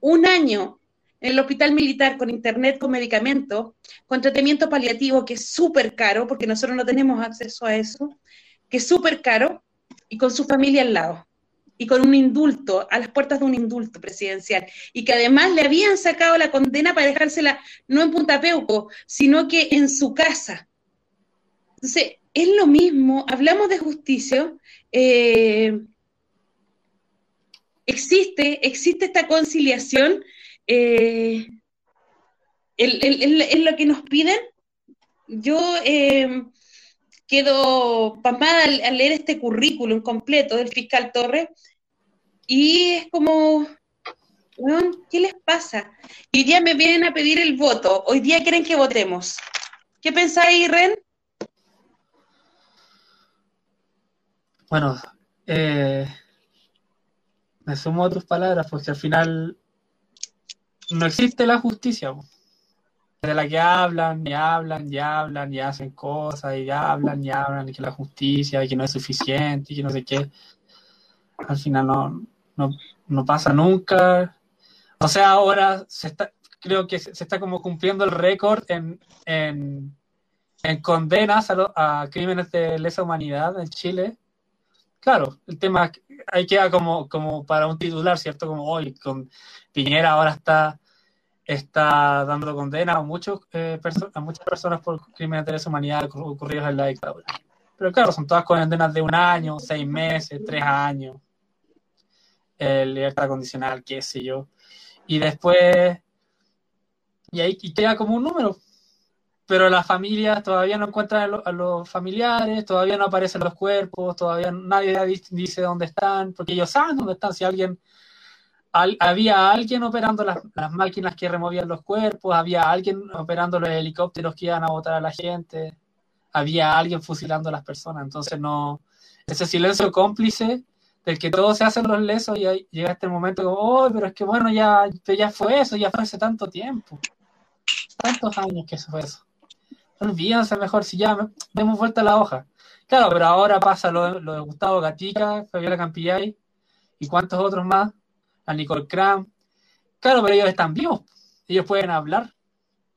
un año en el hospital militar con internet, con medicamentos, con tratamiento paliativo, que es súper caro, porque nosotros no tenemos acceso a eso, que es súper caro, y con su familia al lado y con un indulto, a las puertas de un indulto presidencial, y que además le habían sacado la condena para dejársela no en Punta Peuco, sino que en su casa. Entonces, es lo mismo, hablamos de justicia, eh, existe, existe esta conciliación eh, lo que nos piden. Yo eh, quedo pasmada al, leer este currículum completo del fiscal Torres y es como, ¿qué les pasa? Hoy día me vienen a pedir el voto, hoy día quieren que votemos. ¿Qué pensáis, Ren?
Bueno, eh, me sumo a tus palabras, porque al final no existe la justicia. De la que hablan, y hablan, y hablan, y hacen cosas, y hablan, y hablan, y que la justicia, y que no es suficiente, y que no sé qué. Al final no, no, pasa nunca. O sea, ahora se está, creo que se, está como cumpliendo el récord en, en, condenas a, a, crímenes de lesa humanidad en Chile. Claro, el tema ahí queda como, como para un titular, ¿cierto? Como hoy con Piñera ahora está, está dando condena a, muchos, eh, a muchas personas por crímenes de lesa humanidad ocurridos en la dictadura. Pero claro, son todas condenas de un año, seis meses, tres años libertad condicional, qué sé yo. Y después, y ahí queda como un número. Pero las familias todavía no encuentran a, los familiares, todavía no aparecen los cuerpos, todavía nadie dice dónde están, porque ellos saben dónde están. Si alguien, había alguien operando las, máquinas que removían los cuerpos, había alguien operando los helicópteros que iban a botar a la gente, había alguien fusilando a las personas. Entonces no, ese silencio cómplice del que todos se hacen los lesos y llega este momento como, oh, pero es que bueno, ya, ya fue eso, ya fue hace tanto tiempo. Tantos años que eso fue eso. Olvídense mejor si ya demos vuelta a la hoja. Claro, pero ahora pasa lo, de Gustavo Gatica, Fabiola Campillay y cuántos otros más, a Nicole Cram. Claro, pero ellos están vivos. Ellos pueden hablar.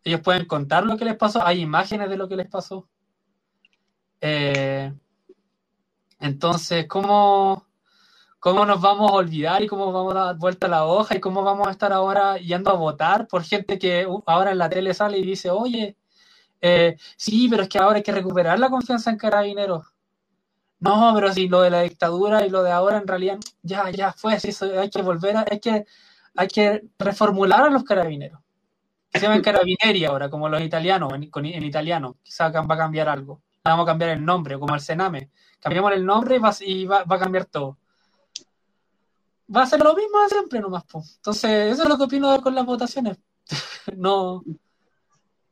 Ellos pueden contar lo que les pasó. Hay imágenes de lo que les pasó. Eh, entonces, ¿cómo, cómo nos vamos a olvidar y cómo vamos a dar vuelta a la hoja y cómo vamos a estar ahora yendo a votar por gente que uh, ahora en la tele sale y dice, oye, eh, sí, pero es que ahora hay que recuperar la confianza en carabineros. No, pero si lo de la dictadura y lo de ahora en realidad ya, ya fue, así, hay que volver a, hay que, hay que reformular a los carabineros. Se llaman carabineri ahora, como los italianos, en, en italiano. Quizás va a cambiar algo. Vamos a cambiar el nombre, como el Sename. Cambiamos el nombre y va a cambiar todo va a ser lo mismo siempre nomás. Entonces, eso es lo que opino con las votaciones. no,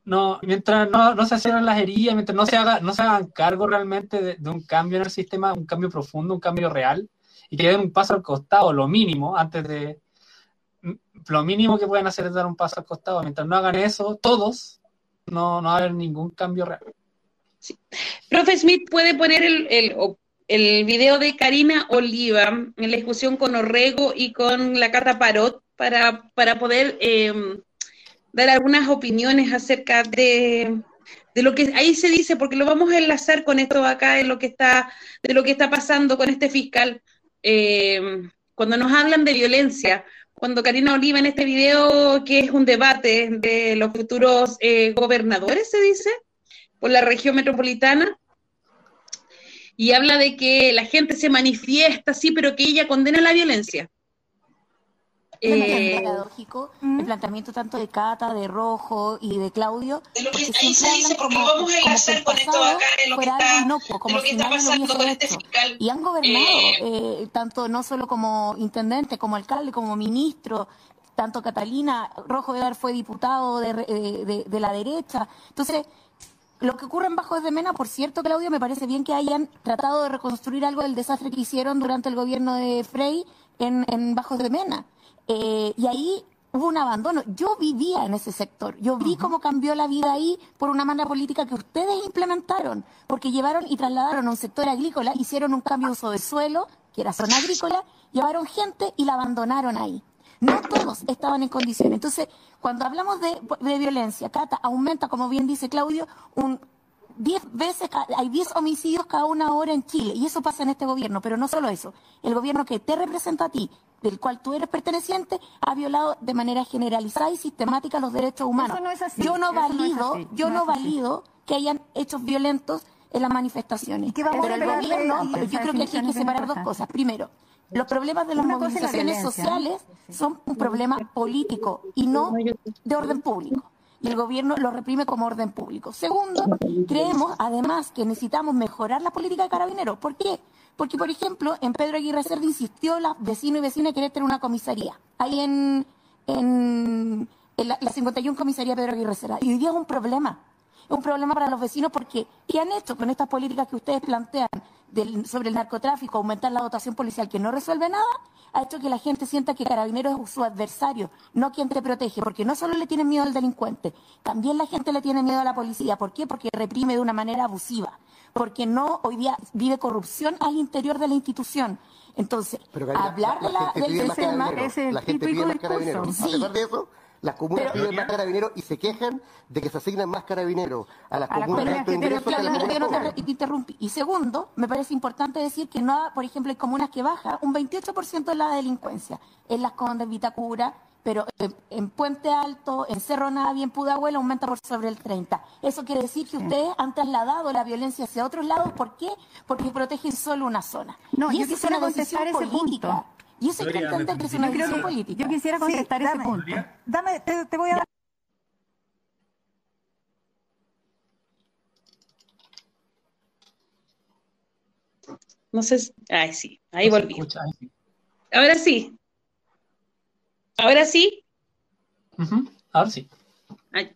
no, mientras no, se cierren las heridas, mientras no se haga, no se hagan cargo realmente de, un cambio en el sistema, un cambio profundo, un cambio real, y que den un paso al costado, lo mínimo, antes de lo mínimo que pueden hacer es dar un paso al costado. Mientras no hagan eso, todos, no, no va a haber ningún cambio real.
Sí. Profe Smith puede poner el, el, el video de Karina Oliva en la discusión con Orrego y con la Cata Parot para, para poder em, dar algunas opiniones acerca de, de, lo que ahí se dice, porque lo vamos a enlazar con esto acá, de lo que está, de lo que está pasando con este fiscal. Em, cuando nos hablan de violencia, cuando Karina Oliva en este video, que es un debate de los futuros eh, gobernadores, se dice, por la región metropolitana, y habla de que la gente se manifiesta, sí, pero que ella condena la violencia.
Eh, paradójico ¿Mm? el planteamiento tanto de Cata, de Rojo y de Claudio.
De lo que ahí se dice, porque como, vamos a enlazar con esto acá, en lo que está, inocuo, como lo que está pasando con este fiscal.
Y han gobernado, eh, eh, tanto no solo como intendente, como alcalde, como ministro, tanto Catalina, Rojo Edar fue diputado de, de, de la derecha. Entonces, lo que ocurre en Bajos de Mena, por cierto, Claudio, me parece bien que hayan tratado de reconstruir algo del desastre que hicieron durante el gobierno de Frey en, Bajos de Mena. Eh, y ahí hubo un abandono. Yo vivía en ese sector. Yo vi cómo cambió la vida ahí por una manera política que ustedes implementaron, porque llevaron y trasladaron a un sector agrícola, hicieron un cambio de uso de suelo, que era zona agrícola, llevaron gente y la abandonaron ahí. No todos estaban en condiciones. Entonces, cuando hablamos de, violencia, Cata, aumenta, como bien dice Claudio, un 10 veces, hay 10 homicidios cada una hora en Chile, y eso pasa en este gobierno, pero no solo eso, el gobierno que te representa a ti, del cual tú eres perteneciente, ha violado de manera generalizada y sistemática los derechos humanos. yo no valido, yo no, valido que hayan hechos violentos en las manifestaciones. pero el gobierno, yo creo que aquí hay que separar dos cosas. Primero, Los problemas de las
Una es la
movilizaciones
violencia,
sociales son un problema político y no de orden público. Y el gobierno lo reprime como orden público. Segundo, creemos además que necesitamos mejorar la política de carabineros. ¿Por qué? Porque, por ejemplo, en Pedro Aguirre Cerda insistió la vecino y vecina querer tener una comisaría. Ahí en, en, en la, la 51 comisaría Pedro Aguirre Cerda. Y hoy día es un problema. Es un problema para los vecinos porque ¿qué han hecho con estas políticas que ustedes plantean del- sobre el narcotráfico, aumentar la dotación policial que no resuelve nada? Ha hecho que la gente sienta que Carabineros es su adversario, no quien te protege, porque no solo le tienen miedo al delincuente, también la gente le tiene miedo a la policía. ¿Por qué? Porque reprime de una manera abusiva, porque no hoy día vive corrupción al interior de la institución. Entonces,
Pero, Karina,
hablar
la,
de
la
del
carabineros.
es el
La gente
típico discurso.
Sí.
A pesar de eso, las comunas
Pero-
piden más carabineros y se quejan de que se asignan más carabineros a las
A
comunas de
comunas que
a
Claro,
las
yo no
comunas
te, interrumpí. Y segundo, me parece importante decir que no, por ejemplo, hay comunas que baja un 28% de la delincuencia. En Las Condes, Vitacura, pero en, en Puente Alto, en Cerro Navia, en Pudahuel aumenta por sobre el 30%. Eso quiere decir que ustedes han trasladado la violencia hacia otros lados. ¿Por qué? Porque protegen solo una zona.
No,
y
yo quisiera contestar ese
política.
punto.
Y eso entender
me
que es una decisión política.
Yo quisiera
Sí,
contestar ese
dame.
punto.
Dame, te, te voy a dar.
No sé. si- Ay, sí, ahí volví.
Escucha, ahí sí.
Ahora sí. Ahora sí.
Ujú, Ahora sí.
Ay.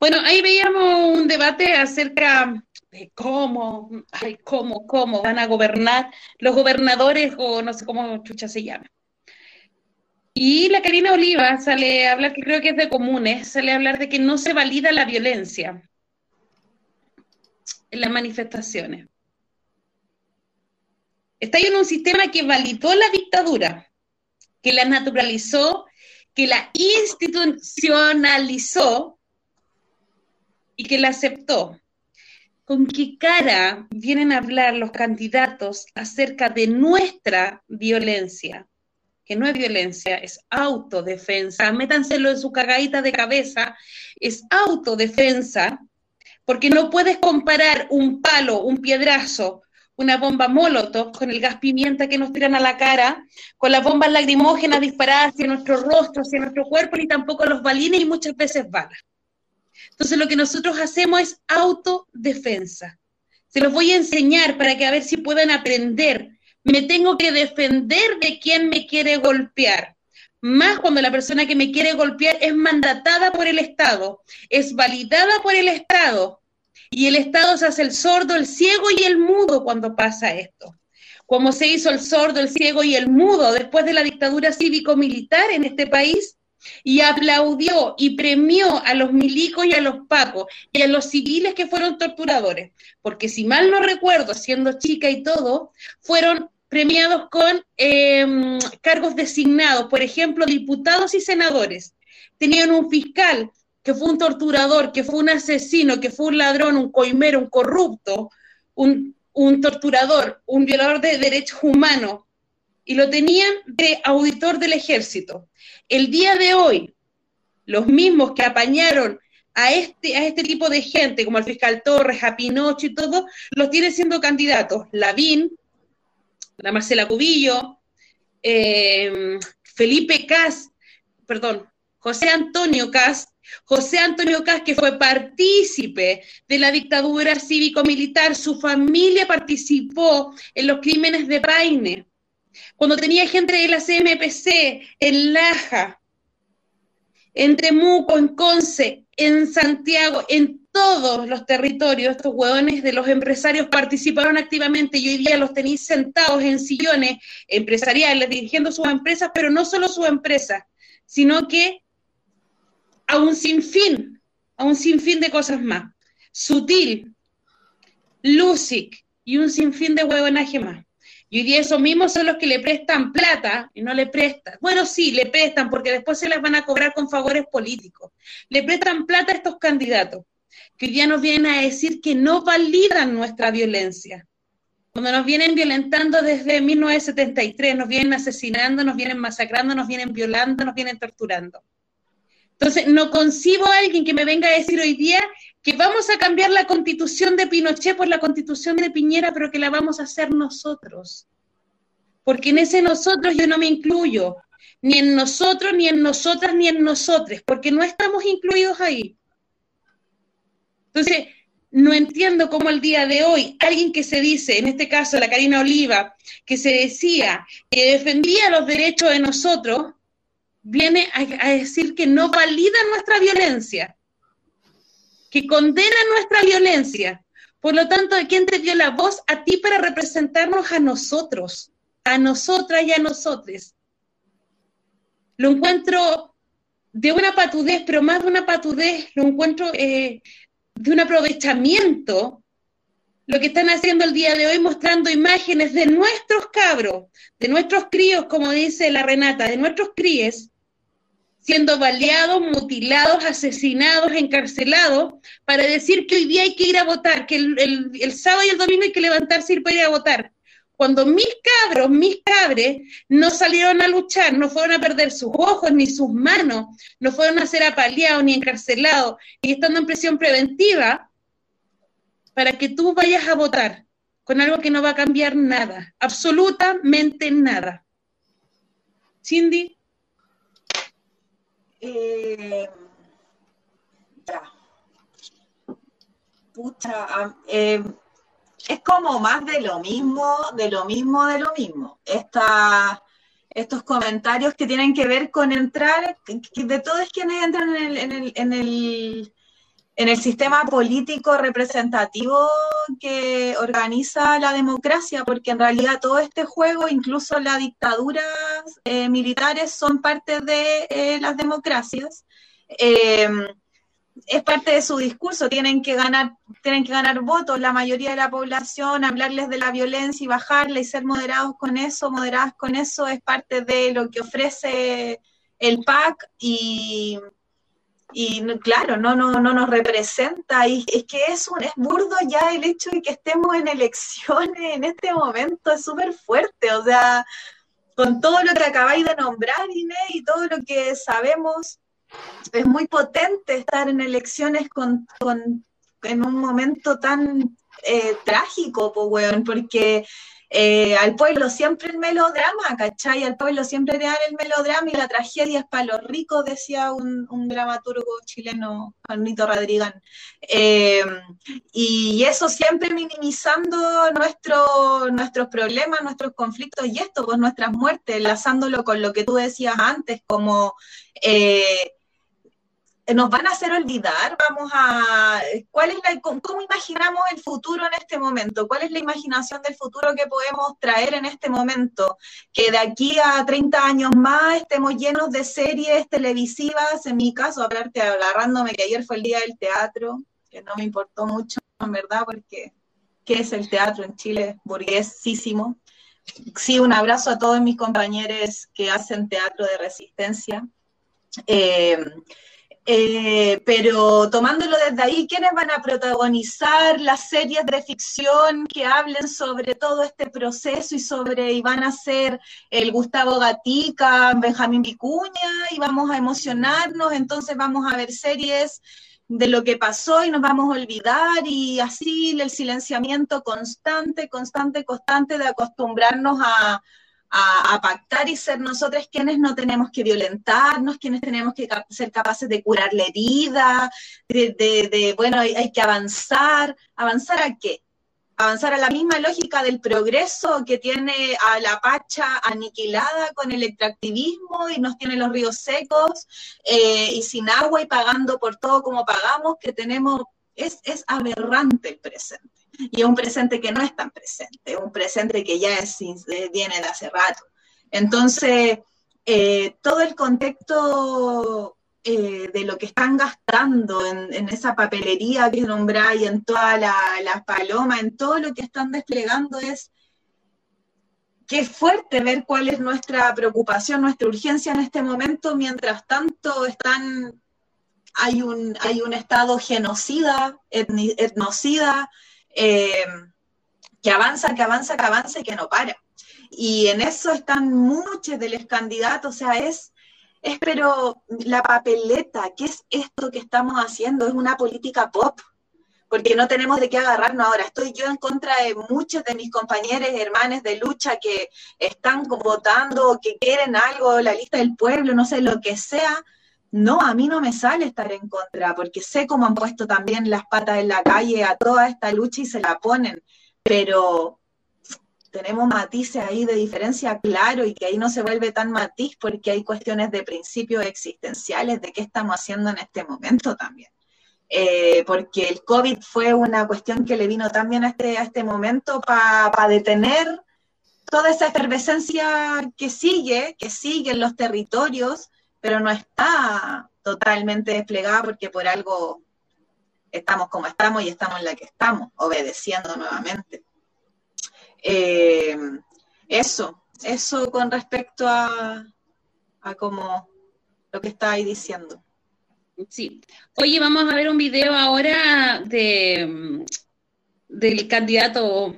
Bueno, ahí veíamos un debate acerca de cómo, ay, cómo, cómo van a gobernar los gobernadores o no sé cómo chucha se llama. Y la Karina Oliva sale a hablar, que creo que es de comunes, sale a hablar de que no se valida la violencia en las manifestaciones. Está ahí en un sistema que validó la dictadura, que la naturalizó, que la institucionalizó y que la aceptó. ¿Con qué cara vienen a hablar los candidatos acerca de nuestra violencia? Que no es violencia, es autodefensa. Métanselo en su cagadita de cabeza, es autodefensa, porque no puedes comparar un palo, un piedrazo, una bomba molotov con el gas pimienta que nos tiran a la cara, con las bombas lacrimógenas disparadas hacia nuestro rostro, hacia nuestro cuerpo, ni tampoco los balines y muchas veces balas. Entonces lo que nosotros hacemos es autodefensa. Se los voy a enseñar para que a ver si puedan aprender. Me tengo que defender de quien me quiere golpear. Más cuando la persona que me quiere golpear es mandatada por el Estado, es validada por el Estado. Y el Estado se hace el sordo, el ciego y el mudo cuando pasa esto. Como se hizo el sordo, el ciego y el mudo después de la dictadura cívico-militar en este país, y aplaudió y premió a los milicos y a los pacos y a los civiles que fueron torturadores, porque si mal no recuerdo, siendo chica y todo, fueron premiados con eh, cargos designados, por ejemplo, diputados y senadores. Tenían un fiscal que fue un torturador, que fue un asesino, que fue un ladrón, un coimero, un corrupto, un torturador, un violador de derechos humanos, y lo tenían de auditor del ejército. El día de hoy, los mismos que apañaron a este, a este tipo de gente, como el fiscal Torres, a Pinocho y todo, los tienen siendo candidatos. Lavín, la Marcela Cubillo, eh, Felipe Cas, perdón, José Antonio Cas, José Antonio Cas, que fue partícipe de la dictadura cívico-militar, su familia participó en los crímenes de Paine. Cuando tenía gente de la CMPC, en Laja, en Temuco, en Conce, en Santiago, en todos los territorios, estos hueones de los empresarios participaron activamente y hoy día los tenéis sentados en sillones empresariales dirigiendo sus empresas, pero no solo sus empresas, sino que a un sinfín, a un sinfín de cosas más. Sutil, Lucic y un sinfín de huevonaje más. Y hoy día esos mismos son los que le prestan plata y no le prestan. Bueno, sí, le prestan porque después se las van a cobrar con favores políticos. Le prestan plata a estos candidatos que hoy día nos vienen a decir que no validan nuestra violencia. Cuando nos vienen violentando desde 1973, nos vienen asesinando, nos vienen masacrando, nos vienen violando, nos vienen torturando. Entonces, no concibo a alguien que me venga a decir hoy día que vamos a cambiar la constitución de Pinochet por la constitución de Piñera, pero que la vamos a hacer nosotros. porque en ese nosotros yo no me incluyo, ni en nosotros, ni en nosotras, ni en nosotres, porque no estamos incluidos ahí. Entonces, no entiendo cómo el día de hoy alguien que se dice, en este caso la Karina Oliva, que se decía que defendía los derechos de nosotros, viene a, a decir que no valida nuestra violencia, que condena nuestra violencia. Por lo tanto, ¿quién te dio la voz? A ti para representarnos a nosotros, a nosotras y a nosotres. Lo encuentro de una patudez, pero más de una patudez, lo encuentro eh, de un aprovechamiento lo que están haciendo el día de hoy mostrando imágenes de nuestros cabros, de nuestros críos, como dice la Renata, de nuestros críes, siendo baleados, mutilados, asesinados, encarcelados, para decir que hoy día hay que ir a votar, que el, sábado y el domingo hay que levantarse y ir para ir a votar. Cuando mis cabros, mis cabres, no salieron a luchar, no fueron a perder sus ojos ni sus manos, no fueron a ser apaleados ni encarcelados, y estando en prisión preventiva, para que tú vayas a votar con algo que no va a cambiar nada, absolutamente nada. Cindy.
Eh, eh, es como más de lo mismo, de lo mismo, de lo mismo. Estos comentarios que tienen que ver con entrar, de todos quienes entran en el, en el sistema político representativo que organiza la democracia, porque en realidad todo este juego, incluso las dictaduras eh, militares, son parte de eh, las democracias. Eh, es parte de su discurso, tienen que ganar, tienen que ganar votos, la mayoría de la población, hablarles de la violencia y bajarla y ser moderados con eso, moderadas con eso, es parte de lo que ofrece el PAC y, y claro, no, no, no nos representa. Y es que es un es burdo ya el hecho de que estemos en elecciones en este momento, es súper fuerte, o sea, con todo lo que acabáis de nombrar, Inés, y todo lo que sabemos es muy potente estar en elecciones con, con en un momento tan eh, trágico, porque eh, al pueblo siempre el melodrama, ¿cachai? Al pueblo siempre le dan el melodrama y la tragedia es para los ricos, decía un, dramaturgo chileno, Juanito Rodrigán. Eh, y eso siempre minimizando nuestro, nuestros problemas, nuestros conflictos y esto, pues nuestras muertes, enlazándolo con lo que tú decías antes, como... Eh, nos van a hacer olvidar, vamos a, ¿cuál es la, cómo imaginamos el futuro en este momento? ¿Cuál es la imaginación del futuro que podemos traer en este momento? Que de aquí a 30 años más estemos llenos de series televisivas, en mi caso, hablarte agarrándome que ayer fue el día del teatro, que no me importó mucho, en verdad, porque ¿qué es el teatro en Chile? Burguesísimo. Sí, un abrazo a todos mis compañeros que hacen teatro de resistencia. Eh, eh, pero tomándolo desde ahí, ¿quiénes van a protagonizar las series de ficción que hablen sobre todo este proceso y sobre, y van a ser el Gustavo Gatica, Benjamín Vicuña, y vamos a emocionarnos, entonces vamos a ver series de lo que pasó y nos vamos a olvidar y así el silenciamiento constante, constante, constante de acostumbrarnos a, a, pactar y ser nosotros quienes no tenemos que violentarnos, quienes tenemos que ser capaces de curar la herida, de, bueno, hay, que avanzar. ¿Avanzar a qué? Avanzar a la misma lógica del progreso que tiene a la Pacha aniquilada con el extractivismo y nos tiene los ríos secos eh, y sin agua y pagando por todo como pagamos, que tenemos, es aberrante el presente y es un presente que no es tan presente, es un presente que ya es, viene de hace rato. Entonces, eh, todo el contexto eh, de lo que están gastando en, esa papelería que nombráis, en todas las la palomas, en todo lo que están desplegando es es fuerte ver cuál es nuestra preocupación, nuestra urgencia en este momento, mientras tanto están, hay un, hay un estado genocida, etnocida, eh, que avanza, que avanza, que avanza y que no para. Y en eso están muchos de los candidatos, o sea, es, es pero la papeleta, ¿qué es esto que estamos haciendo? Es una política pop, porque no tenemos de qué agarrarnos ahora. Estoy yo en contra de muchos de mis compañeros y hermanos de lucha que están votando, que quieren algo, la lista del pueblo, no sé, lo que sea. No, a mí no me sale estar en contra, porque sé cómo han puesto también las patas en la calle a toda esta lucha y se la ponen, pero tenemos matices ahí de diferencia, claro, y que ahí no se vuelve tan matiz porque hay cuestiones de principios existenciales de qué estamos haciendo en este momento también. Eh, porque el COVID fue una cuestión que le vino también a este, a este momento para detener toda esa efervescencia que sigue, que sigue en los territorios, pero no está totalmente desplegada porque por algo estamos como estamos y estamos en la que estamos, obedeciendo nuevamente. Eh, eso, eso con respecto a, a como lo que estáis diciendo.
Sí. Oye, vamos a ver un video ahora de del candidato,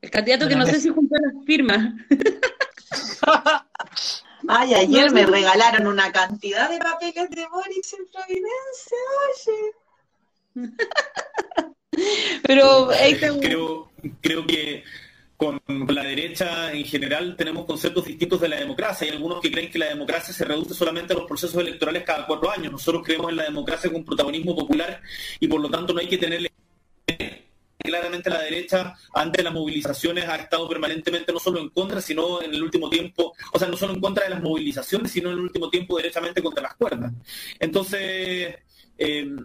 el candidato que no sé si juntó las firmas.
Ay, ayer me regalaron una cantidad de papeles de Boris en Providencia, oye.
Pero
creo, creo que con la derecha en general tenemos conceptos distintos de la democracia. Hay algunos que creen que la democracia se reduce solamente a los procesos electorales cada cuatro años. Nosotros creemos en la democracia con protagonismo popular y por lo tanto no hay que tenerle claramente la derecha ante las movilizaciones ha estado permanentemente no solo en contra, sino en el último tiempo, o sea, no solo en contra de las movilizaciones, sino en el último tiempo derechamente contra las cuerdas. Entonces, eh,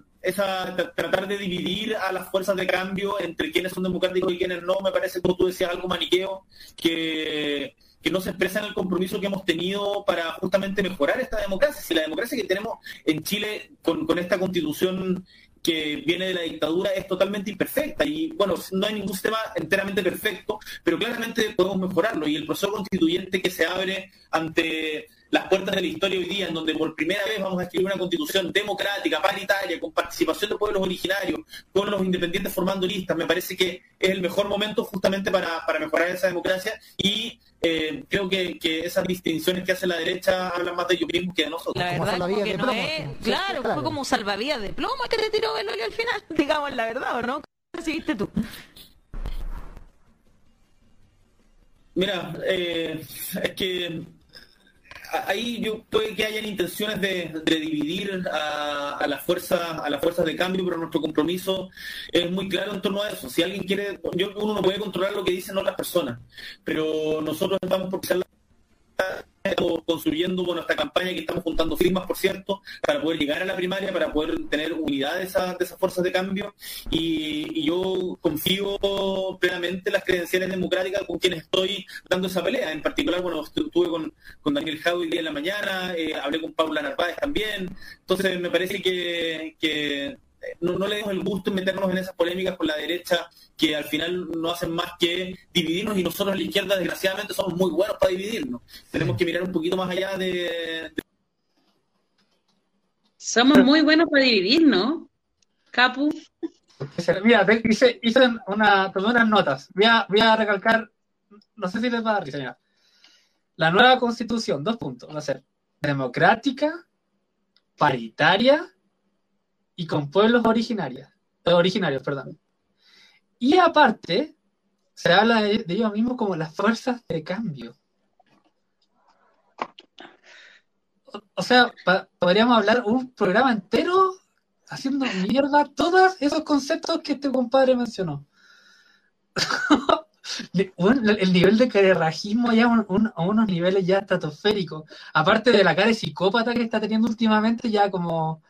tratar de dividir a las fuerzas de cambio entre quienes son democráticos y quienes no, me parece, como tú decías, algo maniqueo que, que no se expresa en el compromiso que hemos tenido para justamente mejorar esta democracia. Si la democracia que tenemos en Chile con esta constitución que viene de la dictadura es totalmente imperfecta y bueno, no hay ningún sistema enteramente perfecto, pero claramente podemos mejorarlo. Y el proceso constituyente que se abre ante las puertas de la historia hoy día, en donde por primera vez vamos a escribir una constitución democrática, paritaria, con participación de pueblos originarios, con los independientes formando listas, me parece que es el mejor momento justamente para, mejorar esa democracia y eh, creo que, esas distinciones que hace la derecha hablan más de ellos mismos que de nosotros.
La verdad que no es, claro, fue como salvavidas de plomo que te tiró el al final, digamos la verdad, ¿o no? ¿Cómo recibiste tú?
Mira, eh, es que ahí yo puede que hayan intenciones de, dividir a, las fuerzas a las fuerzas de cambio, pero nuestro compromiso es muy claro en torno a eso. Si alguien quiere, yo, uno no puede controlar lo que dicen otras personas, pero nosotros estamos por ser la Construyendo con esta campaña que estamos juntando firmas, por cierto, para poder llegar a la primaria, para poder tener unidad de esas, fuerzas de cambio. Y, yo confío plenamente en las credenciales democráticas con quienes estoy dando esa pelea. En particular, bueno, estuve con, con Daniel Jau el día de la mañana, eh, hablé con Paula Narváez también. Entonces, me parece que no, no, le demos el gusto en meternos en esas polémicas con la derecha que al final no hacen más que dividirnos y nosotros en la izquierda desgraciadamente somos muy buenos para dividirnos. Tenemos que mirar un poquito más allá de...
Somos muy buenos para dividirnos, Capu.
Mira, hice, hice una, unas notas. Voy a, voy a recalcar, no sé si les va a dar risa, La nueva constitución, dos puntos, va a ser democrática, paritaria y con pueblos originarios, eh, originarios, perdón. Y aparte, se habla de, ellos mismos como las fuerzas de cambio. O, sea, podríamos hablar un programa entero haciendo mierda todos esos conceptos que este compadre mencionó. el nivel de carerrajismo ya a unos niveles ya estratosféricos. Aparte de la cara de psicópata que está teniendo últimamente, ya como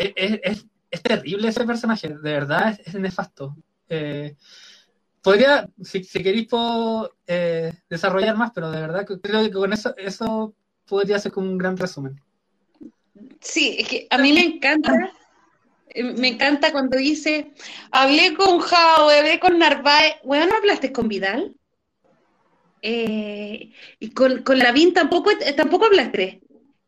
es, terrible ese personaje, de verdad es, nefasto. Eh, podría, si, queréis, eh, desarrollar más, pero de verdad creo que con eso, eso podría ser como un gran resumen.
Sí, es que a mí me encanta, eh, me encanta cuando dice, hablé con Jao, hablé con Narváez, bueno, ¿hablaste con Vidal? y con, con Lavín tampoco, tampoco hablaste.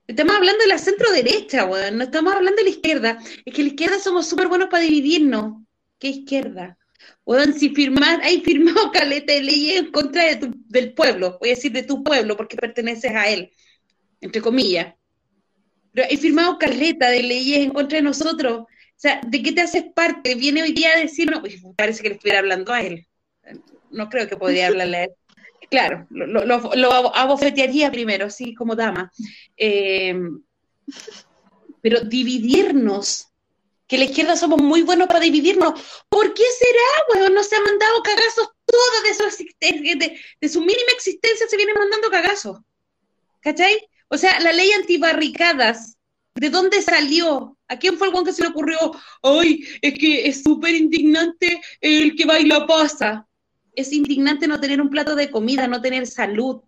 Estamos hablando de la centro derecha, weón. No estamos hablando de la izquierda. Es que la izquierda somos súper buenos para dividirnos. ¿Qué izquierda? Weón, si firmar, hay firmado caleta de leyes en contra de tu, del pueblo. Voy a decir de tu pueblo porque perteneces a él. Entre comillas. Pero hay firmado caleta de leyes en contra de nosotros. sea, ¿de qué te haces parte? Viene hoy día a decir, no, pues, parece que le estuviera hablando a él. No creo que podría hablarle a él. Claro, lo, lo, lo- abofetearía primero, sí, como dama. Eh, pero dividirnos, que la izquierda somos muy buenos para dividirnos. ¿Por qué será, weón? No se han mandado cagazos todos de su, mínima existencia, se vienen mandando cagazos. ¿Cachai? O sea, la ley antibarricadas, ¿de dónde salió? ¿A quién fue el guan que se le ocurrió? Ay, es que es súper indignante el que baila pasa. Es indignante no tener un plato de comida, no tener salud.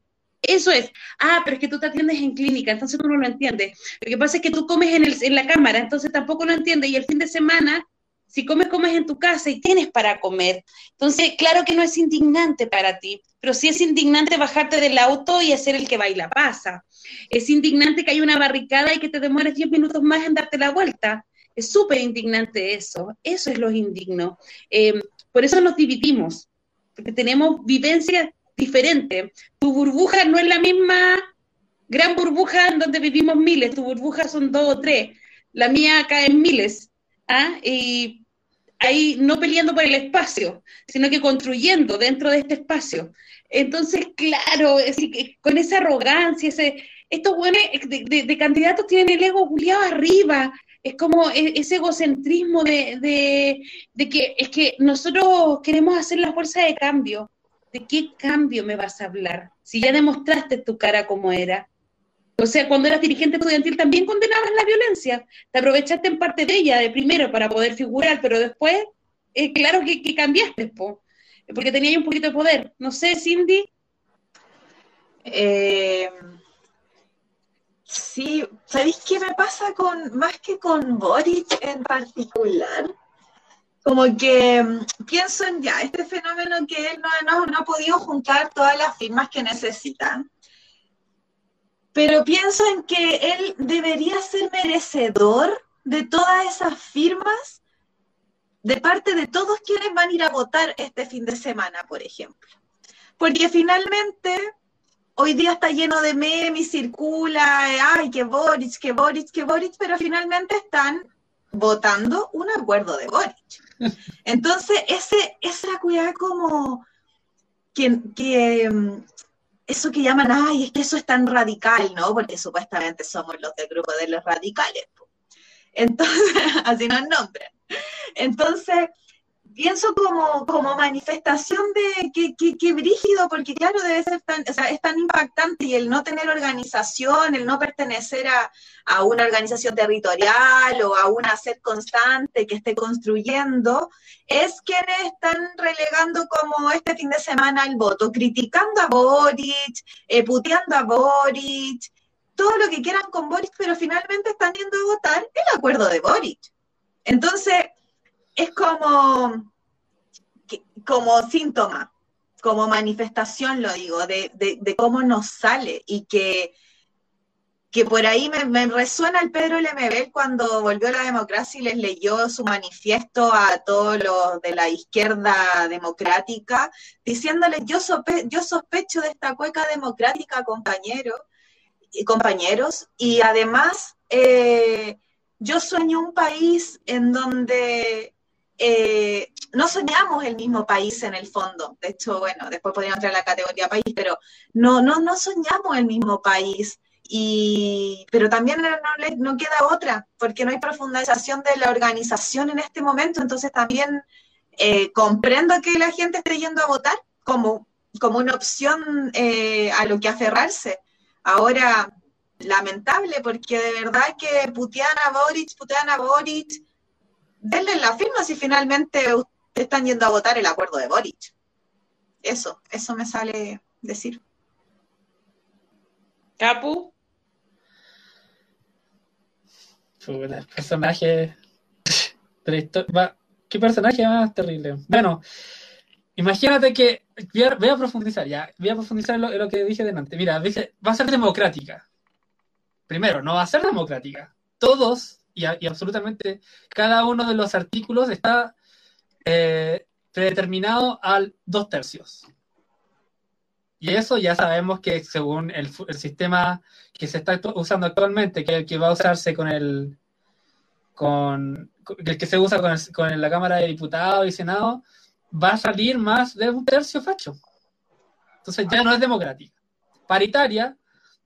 Eso es. Ah, pero es que tú te atiendes en clínica, entonces tú no lo entiendes. Lo que pasa es que tú comes en, la cámara, entonces tampoco lo entiendes. Y el fin de semana, si comes, comes en tu casa y tienes para comer. Entonces, claro que no es indignante para ti, pero sí es indignante bajarte del auto y hacer el que baila pasa. Es indignante que haya una barricada y que te demores 10 minutos más en darte la vuelta. Es súper indignante eso. Eso es lo indigno. Eh, por eso nos dividimos, porque tenemos vivencias diferentes. Tu burbuja no es la misma gran burbuja en donde vivimos miles, tu burbuja son dos o tres, la mía acá en miles. ¿ah? Y ahí no peleando por el espacio, sino que construyendo dentro de este espacio. Entonces, claro, con esa arrogancia, ese, estos buenos de, candidatos tienen el ego culiado arriba. Es como e- ese egocentrismo de, de, que es que nosotros queremos hacer la fuerza de cambio. ¿De qué cambio me vas a hablar? Si ya demostraste tu cara como era. O sea, cuando eras dirigente estudiantil también condenabas la violencia. Te aprovechaste en parte de ella, de primero, para poder figurar, pero después, eh, claro que, que cambiaste, po, porque tenías un poquito de poder. No sé, Cindy.
Eh, sí, ¿sabéis qué me pasa con, más que con Boric en particular? Como que mm, pienso en ya, este fenómeno que él no, ha podido juntar todas las firmas que necesitan. Pero pienso en que él debería ser merecedor de todas esas firmas de parte de todos quienes van a ir a votar este fin de semana, por ejemplo. Porque finalmente hoy día está lleno de memes, circula, eh, ay, que Boric, que Boric, que Boric, pero finalmente están votando un acuerdo de Boric. Entonces, ese, esa cuidad como que, que, mm, eso que llaman, ay, es que eso es tan radical, ¿no? Porque supuestamente somos los del grupo de los radicales. Entonces, así nos nombran. Entonces, pienso como, como manifestación de que, que, que brígido, porque claro, debe ser tan, o sea, es tan impactante y el no tener organización, el no pertenecer a, a una organización territorial o a una sed constante que esté construyendo, es quienes están relegando como este fin de semana el voto, criticando a Boric, eh, puteando a Boric, todo lo que quieran con Boric, pero finalmente están yendo a votar el acuerdo de Boric. Entonces, es como, como síntoma, como manifestación, lo digo, de, de- cómo nos sale y que, que por ahí me, me resuena el Pedro Lemebel cuando volvió a la democracia y les leyó su manifiesto a todos los de la izquierda democrática, diciéndoles, yo, sope- yo sospecho de esta cueca democrática, compañero, y compañeros, y además eh, yo sueño un país en donde eh, no soñamos el mismo país en el fondo. De hecho, bueno, después podríamos entrar a la categoría país, pero no, no, no soñamos el mismo país. Y, pero también no, no queda otra, porque no hay profundización de la organización en este momento. Entonces también eh, comprendo que la gente esté yendo a votar como, como una opción eh, a lo que aferrarse. Ahora, lamentable, porque de verdad que putean a Boric, putean a Boric, denle la firma si finalmente ustedes están yendo a votar el acuerdo de Boric. Eso, eso me sale decir.
Capu.
Puta, el personaje de la ¿Qué personaje más terrible? Bueno, imagínate que. Voy a, voy a profundizar ya. Voy a profundizar en lo, en lo que dije delante. Mira, dice, va a ser democrática. Primero, no va a ser democrática. Todos y, a- y absolutamente cada uno de los artículos está eh, predeterminado al dos tercios. Y eso ya sabemos que según el, el sistema que se está usando actualmente, que, que va a usarse con el con, el que se usa con, el- con la Cámara de Diputados y Senado, va a salir más de un tercio facho. Entonces ya no es democrática. Paritaria,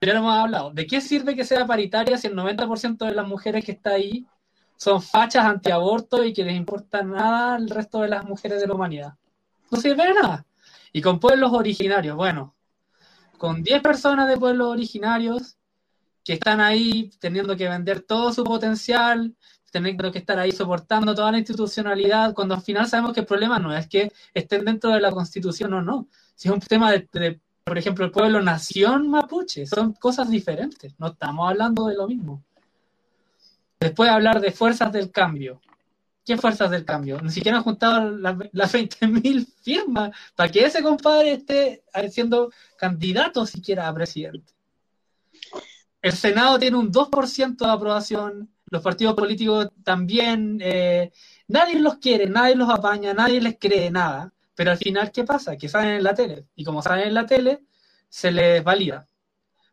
ya lo hemos hablado. ¿De qué sirve que sea paritaria si el 90% de las mujeres que está ahí son fachas antiaborto y que les importa nada el resto de las mujeres de la humanidad? No sirve de nada. Y con pueblos originarios, bueno, con 10 personas de pueblos originarios que están ahí teniendo que vender todo su potencial, teniendo que estar ahí soportando toda la institucionalidad, cuando al final sabemos que el problema no es que estén dentro de la constitución o no, si es un tema de, de, por ejemplo, el pueblo nación mapuche, son cosas diferentes, no estamos hablando de lo mismo. Después hablar de fuerzas del cambio. ¿Qué fuerzas del cambio? Ni siquiera han juntado las, las 20.000 firmas para que ese compadre esté siendo candidato siquiera a presidente. El Senado tiene un 2% de aprobación, los partidos políticos también, eh, nadie los quiere, nadie los apaña, nadie les cree nada, pero al final, ¿qué pasa? Que salen en la tele, y como salen en la tele, se les valida.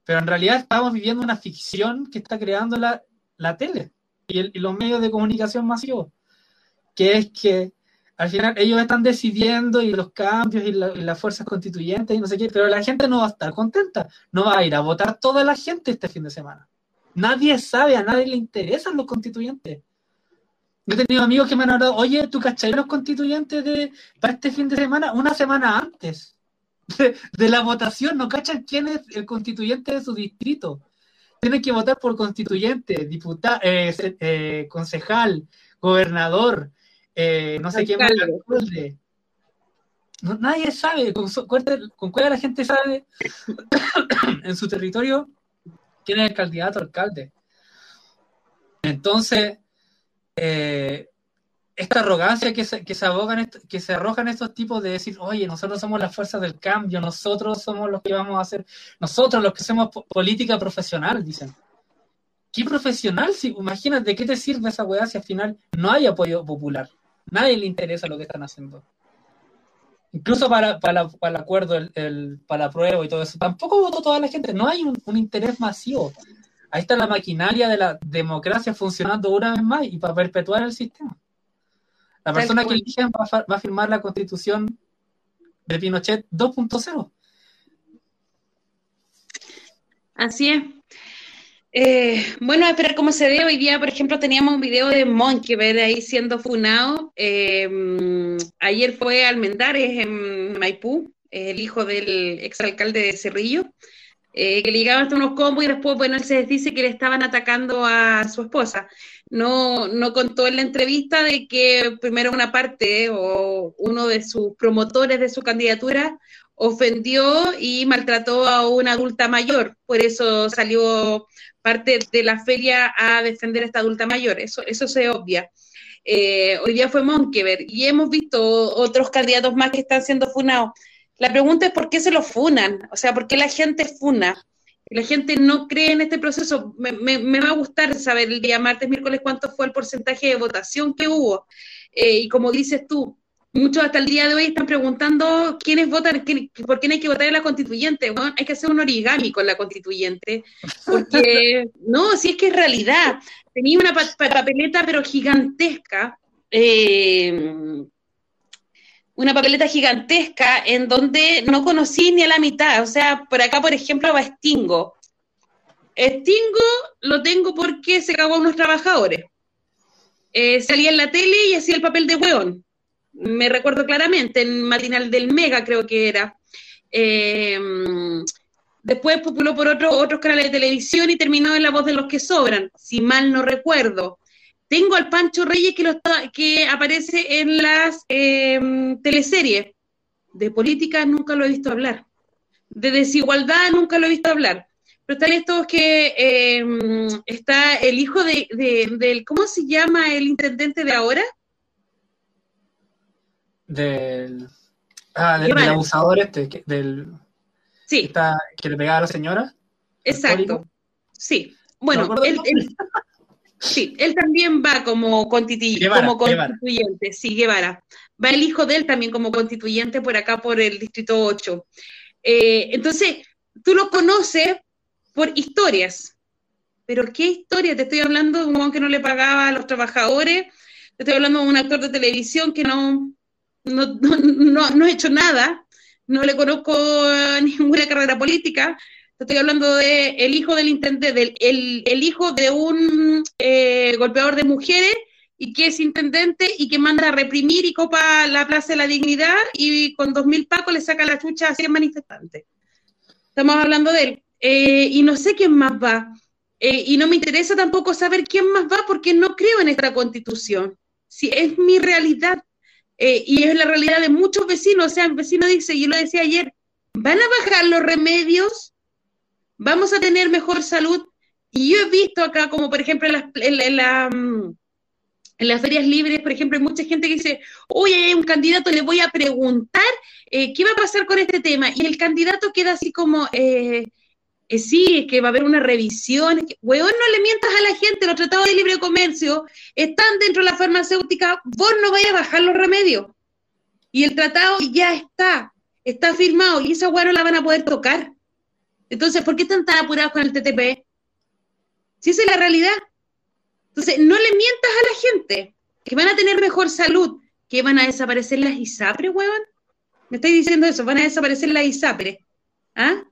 Pero en realidad estamos viviendo una ficción que está creando la, tele y, el, los medios de comunicación masivos, que es que al final ellos están decidiendo y los cambios y, la, y, las fuerzas constituyentes y no sé qué, pero la gente no va a estar contenta, no va a ir a votar toda la gente este fin de semana. Nadie sabe, a nadie le interesan los constituyentes. Yo he tenido amigos que me han hablado, oye, ¿tú cachai los constituyentes de, para este fin de semana? Una semana antes de, de la votación, no cachan quién es el constituyente de su distrito. Tienen que votar por constituyente, diputado, eh, eh, concejal, gobernador, eh, no sé quién más. No, nadie sabe, con, con cuál la gente sabe en su territorio quién es el candidato alcalde. Entonces, eh, esta arrogancia que se, abogan, que se arrojan estos tipos de decir, oye, nosotros somos las fuerzas del cambio, nosotros somos los que vamos a hacer, nosotros los que hacemos política profesional, dicen. ¿Qué profesional? Si, imagínate, ¿de qué te sirve esa weá si al final no hay apoyo popular? Nadie le interesa lo que están haciendo. Incluso para, el acuerdo, para la prueba y todo eso, tampoco votó toda la gente, no hay un interés masivo. Ahí está la maquinaria de la democracia funcionando una vez más y para perpetuar el sistema. La persona que eligen va, va a firmar la constitución de Pinochet 2.0.
Así es. Eh, bueno, a esperar cómo se ve. Hoy día, por ejemplo, teníamos un video de Monkey de ahí siendo funado. Eh, ayer fue Almendares en Maipú, el hijo del exalcalde de Cerrillo, eh, que le llegaban hasta unos combos y después, bueno, él se dice que le estaban atacando a su esposa. No, no contó en la entrevista de que primero una parte o uno de sus promotores de su candidatura ofendió y maltrató a una adulta mayor, por eso salió parte de la feria a defender a esta adulta mayor, eso, eso se obvia. Eh, hoy día fue Monkever y hemos visto otros candidatos más que están siendo funados. La pregunta es por qué se los funan, o sea, por qué la gente funa. La gente no cree en este proceso. Me, me, me va a gustar saber el día martes, miércoles, cuánto fue el porcentaje de votación que hubo. Eh, y como dices tú, muchos hasta el día de hoy están preguntando quiénes votan, quién, por quién hay que votar en la constituyente. Bueno, hay que hacer un origami con la constituyente, porque no, si es que es realidad. Tenía una pa papeleta, pero gigantesca, eh, una papeleta gigantesca en donde no conocí ni a la mitad. O sea, por acá, por ejemplo, va Stingo. Stingo lo tengo porque se cagó a unos trabajadores. Eh, salía en la tele y hacía el papel de hueón me recuerdo claramente, en Matinal del Mega creo que era. Eh, después populó por otro, otros canales de televisión y terminó en La Voz de los que Sobran, si mal no recuerdo. Tengo al Pancho Reyes que, lo está, que aparece en las eh, teleseries. De política nunca lo he visto hablar. De desigualdad nunca lo he visto hablar. Pero están estos que eh, está el hijo de, de, del, ¿cómo se llama el intendente de ahora?
del, ah, del, del abusador este, que, del
sí.
que, está, que, le pegaba a la señora.
Exacto. Sí. Bueno, no él, él, sí, él también va como, constitu
Guevara,
como constituyente, sí, Guevara. Va el hijo de él también como constituyente por acá, por el distrito 8. Eh, entonces, tú lo conoces por historias. Pero qué historia, te estoy hablando de un hombre que no le pagaba a los trabajadores, te estoy hablando de un actor de televisión que no, no, no, no, ha hecho nada, no le conozco ninguna carrera política, estoy hablando de el hijo del intendente, del, el, hijo de un eh, golpeador de mujeres y que es intendente y que manda a reprimir y copa la Plaza de la Dignidad y con dos mil pacos le saca la chucha a 100 manifestantes. Estamos hablando de él. Eh, y no sé quién más va. Eh, y no me interesa tampoco saber quién más va porque no creo en esta constitución. Si es mi realidad eh, y es la realidad de muchos vecinos. O sea, el vecino dice, yo lo decía ayer, ¿van a bajar los remedios? ¿Vamos a tener mejor salud? Y yo he visto acá, como por ejemplo en la, en la, mm, en las ferias libres, por ejemplo, hay mucha gente que dice, oye, hay un candidato, le voy a preguntar eh, qué va a pasar con este tema. Y el candidato queda así como, eh, eh, sí, es que va a haber una revisión. weón, no le mientas a la gente, los tratados de libre comercio están dentro de la farmacéutica, vos no vayas a bajar los remedios. Y el tratado ya está, está firmado y esa weá no la van a poder tocar. Entonces, ¿por qué están tan apurados con el TTP? Si esa es la realidad. Entonces, no le mientas a la gente que van a tener mejor salud, que van a desaparecer las ISAPRES, weón. Me estáis diciendo eso, van a desaparecer las ISAPRES. ¿Ah?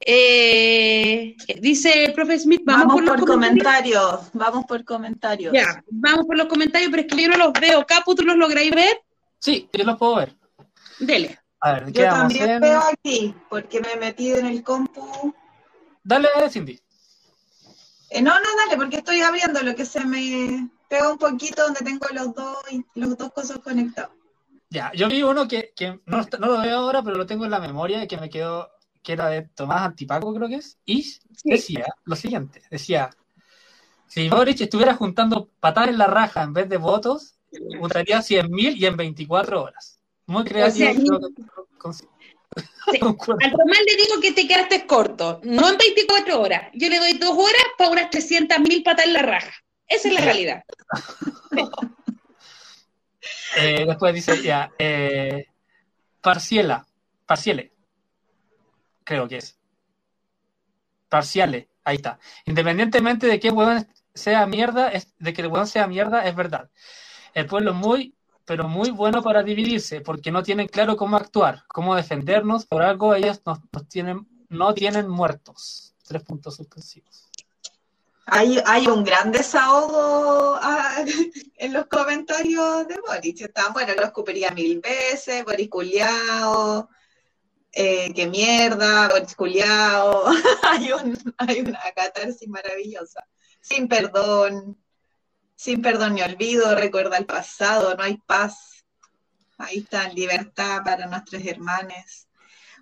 Eh, dice el profe Smith,
vamos, por, por comentarios? Vamos por comentarios.
Ya, vamos por los comentarios, pero es que yo no los veo. Capu, ¿tú los lográis ver?
Sí, yo los puedo ver.
Dele.
A ver,
yo también veo aquí, porque me he metido en el compu.
Dale, Cindy.
Eh, no, no, dale, porque estoy abriendo lo que se me pega un poquito donde tengo los dos, los dos cosas conectados.
Ya, yo vi uno que, que no, no, lo veo ahora, pero lo tengo en la memoria y que me quedó, que era de Tomás Antipaco, creo que es, y decía lo siguiente, decía, si Boric estuviera juntando patadas en la raja en vez de votos, juntaría 100.000 y en 24 horas. Muy creativo.
O sea, Sí. Al Tomás le digo que te quedaste corto, no en 24 horas. Yo le doy dos horas para unas 300 mil patas en la raja. Esa es la realidad.
eh, después dice ya, eh, parciela, parciele, creo que es. Parciale, ahí está. Independientemente de que huevón sea mierda, es, de que el huevón sea mierda, es verdad. El pueblo es muy pero muy bueno para dividirse, porque no tienen claro cómo actuar, cómo defendernos, por algo ellos nos, tienen, no tienen muertos. Tres puntos suspensivos.
Hay, hay un gran desahogo ah, en los comentarios de Boris. Están, bueno, lo escupiría mil veces, Boris culiao, eh, qué mierda, Boris culiao. hay, un, hay una catarsis maravillosa. Sin perdón, sin perdón ni olvido, recuerda el pasado, no hay paz. Ahí está, libertad para nuestros hermanos.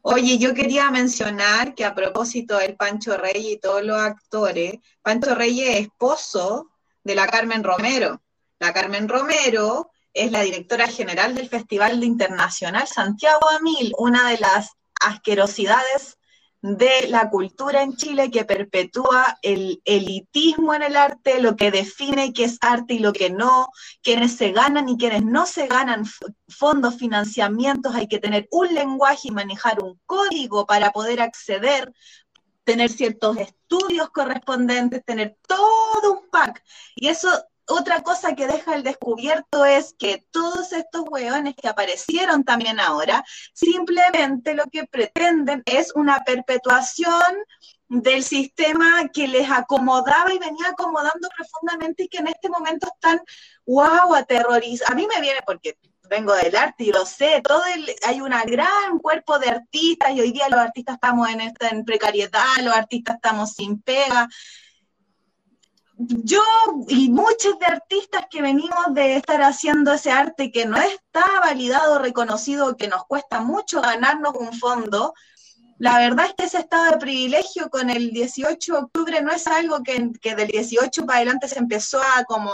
Oye, yo quería mencionar que a propósito del Pancho Rey y todos los actores, Pancho Rey es esposo de la Carmen Romero. La Carmen Romero es la directora general del Festival Internacional Santiago Amil, una de las asquerosidades de la cultura en Chile que perpetúa el elitismo en el arte, lo que define qué es arte y lo que no, quienes se ganan y quienes no se ganan fondos, financiamientos, hay que tener un lenguaje y manejar un código para poder acceder tener ciertos estudios correspondientes, tener todo un pack. Y eso otra cosa que deja el descubierto es que todos estos hueones que aparecieron también ahora, simplemente lo que pretenden es una perpetuación del sistema que les acomodaba y venía acomodando profundamente y que en este momento están, wow, aterrorizados. A mí me viene porque vengo del arte y lo sé, todo hay un gran cuerpo de artistas y hoy día los artistas estamos en, esta, en precariedad, los artistas estamos sin pega, yo y muchos de artistas que venimos de estar haciendo ese arte que no está validado, reconocido, que nos cuesta mucho ganarnos un fondo, la verdad es que ese estado de privilegio con el 18 de octubre no es algo que, que del 18 para adelante se empezó a como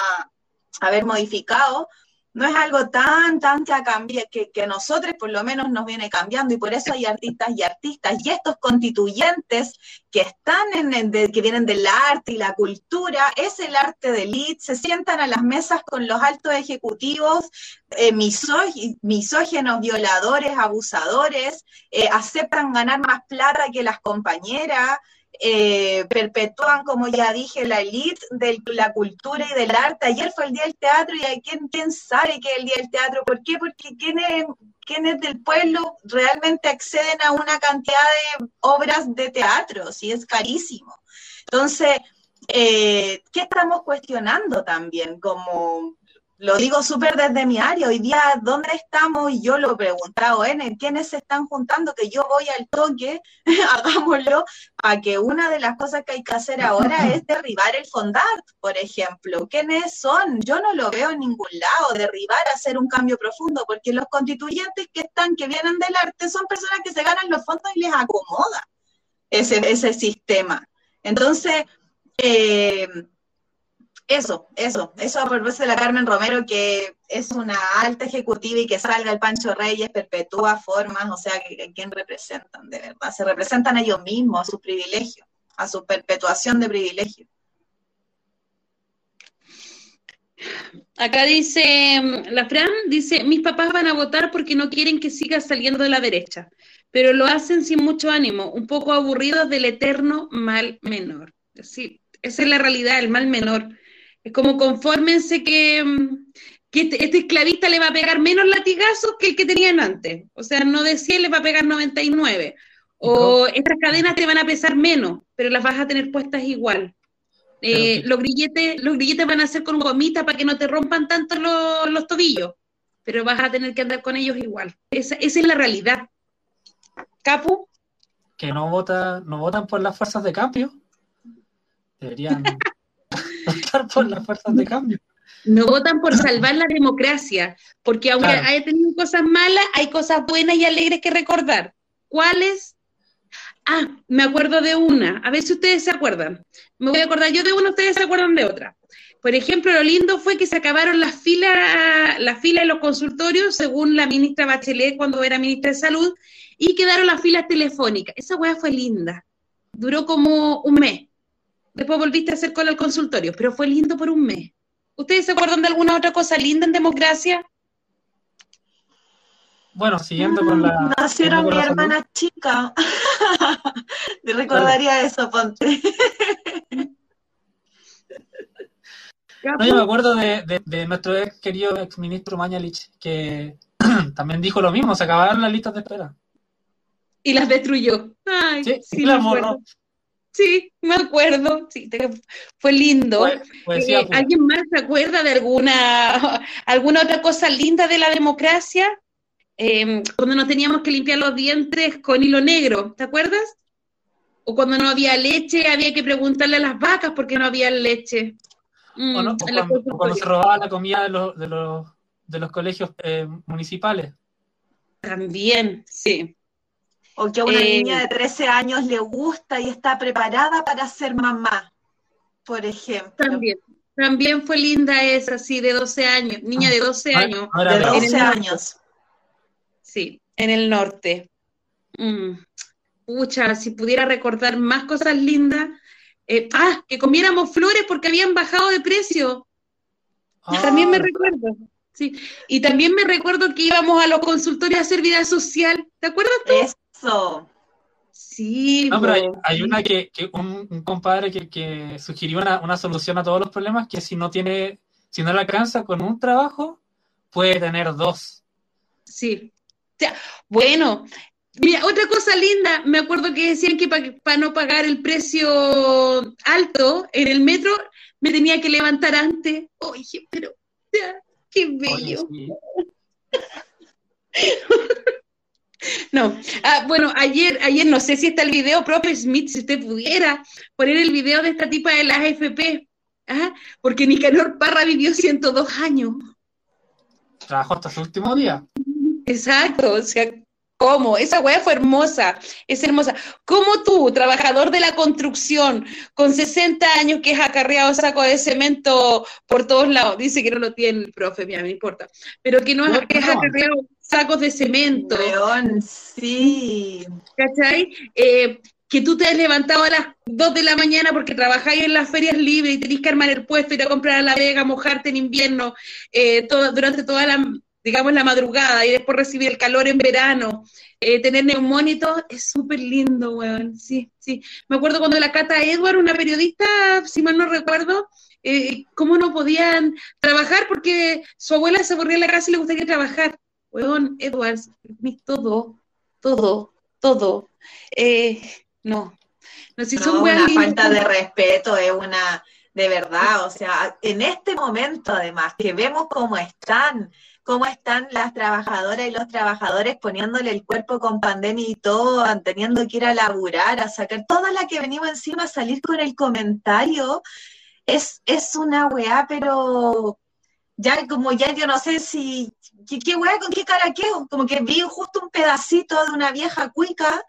a, ver modificado, no es algo tan, tan que, cambie, que, que nosotros por lo menos nos viene cambiando y por eso hay artistas y artistas y estos constituyentes que están en, el, que vienen del arte y la cultura, es el arte de elite, se sientan a las mesas con los altos ejecutivos, eh, misógenos, violadores, abusadores, eh, aceptan ganar más plata que las compañeras, eh, perpetúan, como ya dije, la elite de la cultura y del arte. Ayer fue el Día del Teatro y hay quien, quién sabe que es el Día del Teatro. ¿Por qué? Porque quienes, quienes del pueblo realmente acceden a una cantidad de obras de teatro, si es carísimo. Entonces, eh, ¿qué estamos cuestionando también? Como lo digo súper desde mi área, hoy día, ¿dónde estamos? Y yo lo he preguntado, ¿en quiénes se están juntando? Que yo voy al toque, hagámoslo, a que una de las cosas que hay que hacer ahora es derribar el Fondart, por ejemplo. ¿Quiénes son? Yo no lo veo en ningún lado, derribar, hacer un cambio profundo, porque los constituyentes que están, que vienen del arte, son personas que se ganan los fondos y les acomoda ese, ese sistema. Entonces, eh, eso, eso, eso a propósito de la Carmen Romero, que es una alta ejecutiva y que salga el Pancho Reyes, perpetúa formas, o sea, que, ¿quién representan de verdad? Se representan ellos mismos, a su privilegio, a su perpetuación de privilegio.
Acá dice, la Fran dice, mis papás van a votar porque no quieren que siga saliendo de la derecha, pero lo hacen sin mucho ánimo, un poco aburridos del eterno mal menor. Sí, esa es la realidad, el mal menor. Es como confórmense que, mm, este, este, esclavista le va a pegar menos latigazos que el que tenían antes. O sea, no de 100 le va a pegar 99. O estas cadenas te van a pesar menos, pero las vas a tener puestas igual. Eh, los, grilletes, los grilletes van a ser con gomita para que no te rompan tanto los, tobillos, pero vas a tener que andar con ellos igual. Esa, esa es la realidad. Capu.
Que no, vota, no votan por las fuerzas de cambio. Deberían votar por las fuerzas de cambio.
No votan por salvar la democracia, porque aunque haya tenido cosas malas, hay cosas buenas y alegres que recordar. ¿Cuáles? Ah, me acuerdo de una, a ver si ustedes se acuerdan. Me voy a acordar yo de una, ustedes se acuerdan de otra. Por ejemplo, lo lindo fue que se acabaron las filas la fila de los consultorios, según la ministra Bachelet cuando era ministra de Salud, y quedaron las filas telefónicas. Esa hueá fue linda. Duró como un mes. Después volviste a hacer cola al consultorio, pero fue lindo por un mes. ¿Ustedes se acuerdan de alguna otra cosa linda en democracia?
Bueno, siguiendo con la.
Nacieron mi hermana chica. Te recordaría eso, Ponte.
No, yo me acuerdo de, nuestro ex querido ex ministro Mañalich, que también dijo lo mismo, se acabaron las listas de espera.
Y las destruyó. Ay, sí, sí,
las borró.
Sí, me acuerdo, sí, fue lindo. Eh, pues. ¿Alguien más se acuerda de alguna, alguna otra cosa linda de la democracia? Em, cuando nos teníamos que limpiar los dientes con hilo negro, ¿te acuerdas? O cuando no había leche, había que preguntarle a las vacas por qué no había leche.
Mm, o, cuando, se robaba la comida de los, de los, de los colegios eh, municipales.
También, sí.
O que a una niña eh, de 13 años le gusta y está preparada para ser mamá, por ejemplo.
También, también fue linda esa, sí, de 12 años, niña de 12 ah, años.
de 12 años.
Sí, en el norte. Mm. Pucha, si pudiera recordar más cosas lindas. Eh, ah, que comiéramos flores porque habían bajado de precio. También me ah. recuerdo. Sí. Y también me recuerdo que íbamos a los consultorios a hacer vida social. ¿Te acuerdas tú?
Eso.
Sí.
No, pero hay, una que, un, compadre que, sugirió una, solución a todos los problemas, que si no tiene, si no le alcanza con un trabajo, puede tener dos.
Sí. bueno, mira, otra cosa linda, me acuerdo que decían que para no pagar el precio alto en el metro, me tenía que levantar antes. Oye, pero qué bello. No, ah, bueno, ayer, ayer no sé si está el video, profe Smith, si usted pudiera poner el video de esta tipa de las AFP, ¿ah? porque Nicanor Parra vivió 102 años.
Trabajó hasta su último día.
Exacto, o sea, ¿Cómo? Esa weá fue hermosa, es hermosa. ¿Cómo tú, trabajador de la construcción, con 60 años que has acarreado saco de cemento por todos lados, dice que no lo tiene el profe, mira, me importa, pero que no, has, acarreado sacos de cemento.
León, sí.
¿Cachai? Eh, que tú te has levantado a las 2 de la mañana porque trabajáis en las ferias libres y tenés que armar el puesto, ir a comprar a la vega, mojarte en invierno eh, todo, durante toda la digamos, la madrugada y después recibir el calor en verano, eh, tener neumónitos, es súper lindo, weón. Sí, sí. Me acuerdo cuando la Cata Edward, una periodista, si mal no recuerdo, eh, cómo no podían trabajar porque su abuela se aburría en la casa y le gustaría trabajar. Weón, Edwards, todo, todo, todo. Eh, no, no, si son
No, una falta de respeto, es una, de verdad, o sea, en este momento además, que vemos cómo están, cómo están las trabajadoras y los trabajadores poniéndole el cuerpo con pandemia y todo, teniendo que ir a laburar, a sacar, toda la que venimos encima a salir con el comentario, es, es una weá, pero ya como ya yo no sé si, ¿qué, qué weá con qué caraqueo? Como que vi justo un pedacito de una vieja cuica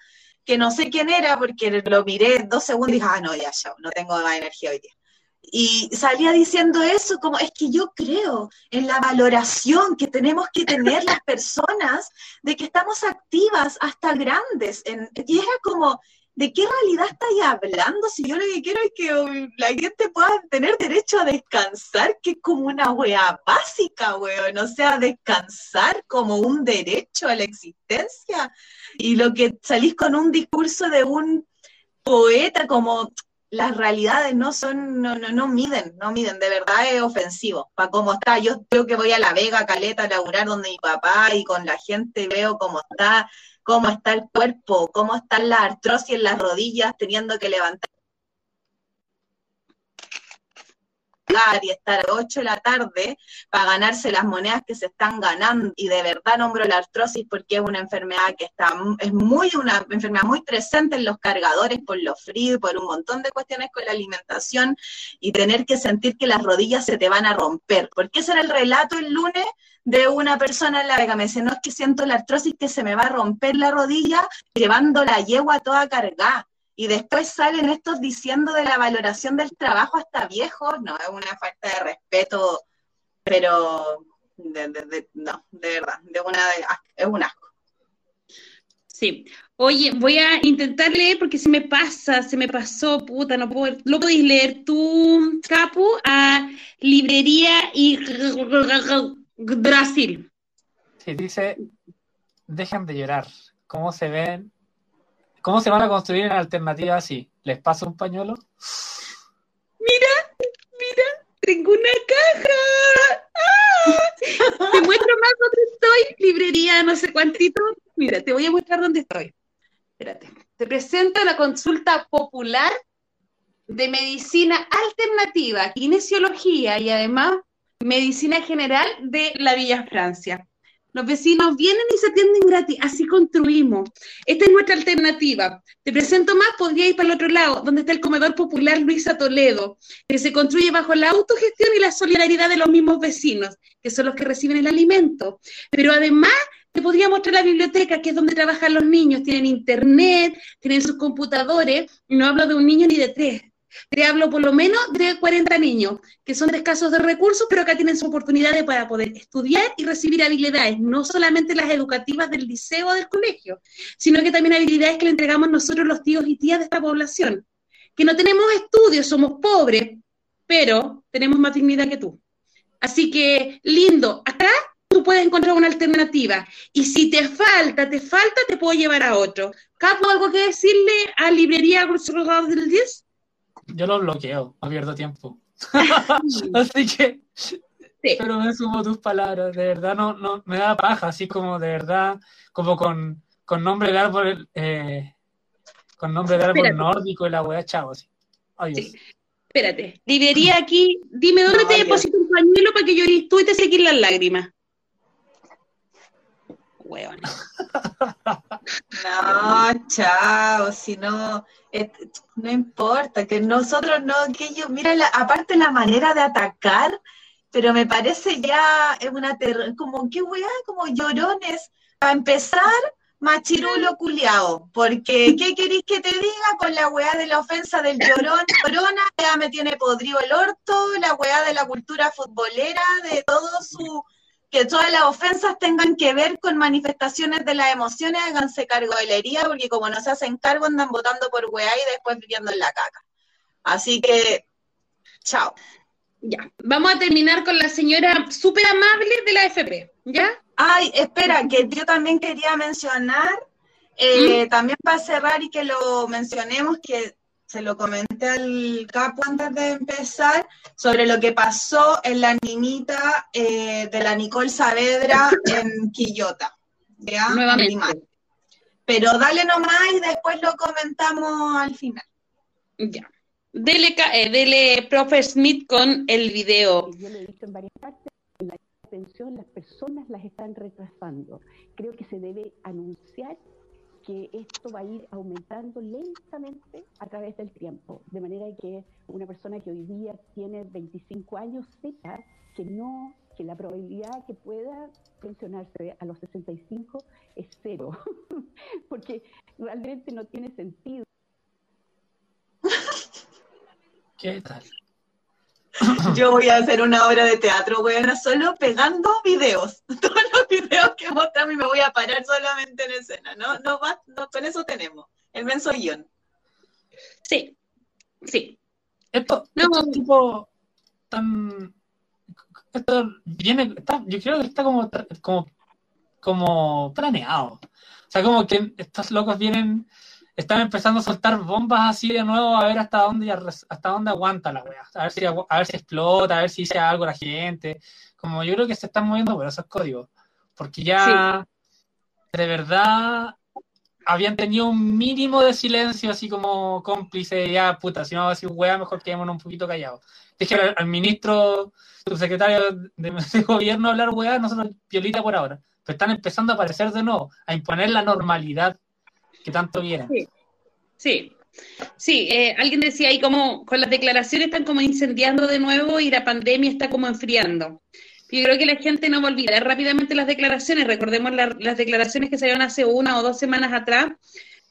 que no sé quién era porque lo miré dos segundos y dije, ah, no, ya, ya, no tengo más energía hoy día. Y salía diciendo eso, como es que yo creo en la valoración que tenemos que tener las personas de que estamos activas hasta grandes. Y era como, ¿de qué realidad estáis hablando? Si yo lo que quiero es que la gente pueda tener derecho a descansar, que es como una wea básica, weón. O sea, descansar como un derecho a la existencia. Y lo que salís con un discurso de un poeta como las realidades no son, no, no, no miden, no miden, de verdad es ofensivo, para cómo está, yo creo que voy a La Vega, Caleta, a laburar donde mi papá y con la gente veo cómo está, cómo está el cuerpo, cómo están las artrosis en las rodillas, teniendo que levantar y estar a 8 de la tarde para ganarse las monedas que se están ganando. Y de verdad nombro la artrosis porque es una enfermedad que está es muy una enfermedad muy presente en los cargadores por lo frío y por un montón de cuestiones con la alimentación y tener que sentir que las rodillas se te van a romper. Porque ese era el relato el lunes de una persona en la vega. Me dice no es que siento la artrosis que se me va a romper la rodilla llevando la yegua toda cargada y después salen estos diciendo de la valoración del trabajo hasta viejos, no, es una falta de respeto, pero de, de- de- no, de verdad, de una de- es un asco.
Sí. Oye, voy a intentar leer porque se me pasa, se me pasó, puta, no puedo. ¿Lo podéis leer tú, Capu? A Librería y Brasil.
Sí, dice, dejen de llorar. ¿Cómo se ven? ¿Cómo se van a construir en alternativa así? ¿Les paso un pañuelo?
Tengo una caja. ¡Ah! Te muestro más dónde estoy. Librería, no sé cuántito. Mira, te voy a mostrar dónde estoy. Espérate. Te presento la consulta popular de medicina alternativa, kinesiología y además medicina general de la Villa Francia. Los vecinos vienen y se atienden gratis, así construimos. Esta es nuestra alternativa. Te presento más, podría ir para el otro lado, donde está el comedor popular Luisa Toledo, que se construye bajo la autogestión y la solidaridad de los mismos vecinos, que son los que reciben el alimento. Pero además, te podría mostrar la biblioteca, que es donde trabajan los niños. Tienen internet, tienen sus computadores, no hablo de un niño ni de tres. Te hablo por lo menos de 40 niños, que son de escasos de recursos, pero acá tienen su oportunidad de para poder estudiar y recibir habilidades, no solamente las educativas del liceo o del colegio, sino que también habilidades que le entregamos nosotros los tíos y tías de esta población, que no tenemos estudios, somos pobres, pero tenemos más dignidad que tú. Así que, lindo, acá tú puedes encontrar una alternativa. Y si te falta, te falta, te puedo llevar a otro. ¿Capo algo que decirle a Librería del 10?
Yo lo bloqueo, no pierdo tiempo. así que, pero me sumo tus palabras, de verdad no, no me da paja, así como de verdad, como con, con nombre de árbol, eh, con nombre de árbol
Espérate.
nórdico y la weá, chavo, así. Adiós.
Espérate, librería aquí, dime dónde
No,
te deposito un pañuelo para que llores tú y te sequen las lágrimas.
No, chao, si no, no importa, que nosotros no, que ellos, mira, la- aparte la manera de atacar, pero me parece ya una ter- como, qué weá, como llorones. Para empezar, machirulo culiao, porque ¿qué queréis que te diga con la weá de la ofensa del llorón? Llorona ya me tiene podrido el orto, la weá de la cultura futbolera, de todo su que todas las ofensas tengan que ver con manifestaciones de las emociones, háganse cargo de la herida, porque como no se hacen cargo andan votando por weá y después viviendo en la caca. Así que, chao.
Ya, vamos a terminar con la señora súper amable de la FP, ¿ya?
Ay, espera, que yo también quería mencionar, eh, también para cerrar y que lo mencionemos, que se lo comenté al capo antes de empezar, sobre lo que pasó en la niñita eh, de la Nicole Saavedra en Quillota. ¿ya?
Nuevamente.
Pero dale nomás y después lo comentamos al final.
Ya. Dele, ca- eh, dele, profe Smith, con el video.
Yo lo he visto en varias partes, la atención las personas las están retrasando. Creo que se debe anunciar que esto va a ir aumentando lentamente a través del tiempo, de manera que una persona que hoy día tiene 25 años sepa que no, que la probabilidad que pueda pensionarse a los 65 es cero, porque realmente no tiene sentido.
¿Qué tal?
Yo voy a hacer una obra de teatro, buena, solo pegando videos. Todos los videos que mostramos y me voy a parar solamente en escena. No, no, va, no con eso tenemos. El menso guion.
Sí, sí.
Esto,
No.
esto es tipo tan esto viene está- yo creo que está como como como planeado. O sea, como que estos locos vienen están empezando a soltar bombas así de nuevo a ver hasta dónde hasta dónde aguanta la wea. A ver si a ver si explota, a ver si dice algo la gente. Como yo creo que se están moviendo por esos códigos, porque ya de verdad habían tenido un mínimo de silencio, así como cómplice, ya puta, si no vamos a decir weá, mejor quedémonos un poquito callados. Dije al, al ministro, subsecretario de, de gobierno hablar weá, nosotros violita por ahora. Pero están empezando a aparecer de nuevo, a imponer la normalidad que tanto vieron.
Sí. Sí, eh, alguien decía ahí como con las declaraciones están como incendiando de nuevo y la pandemia está como enfriando. Yo creo que la gente no va a olvidar rápidamente las declaraciones. Recordemos la- las declaraciones que salieron hace una o dos semanas atrás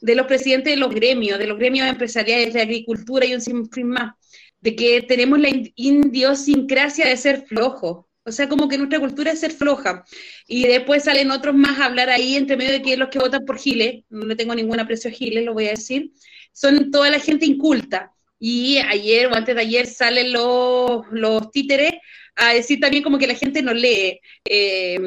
de los presidentes de los gremios, de los gremios empresariales de agricultura y un sinfín más, de que tenemos la in- idiosincrasia de ser flojos. O sea, como que nuestra cultura es ser floja. Y después salen otros más a hablar ahí, entre medio de que los que votan por Giles, no le tengo ningún aprecio a Giles, lo voy a decir, son toda la gente inculta. Y ayer o antes de ayer salen los, los títeres a decir también como que la gente no lee, eh,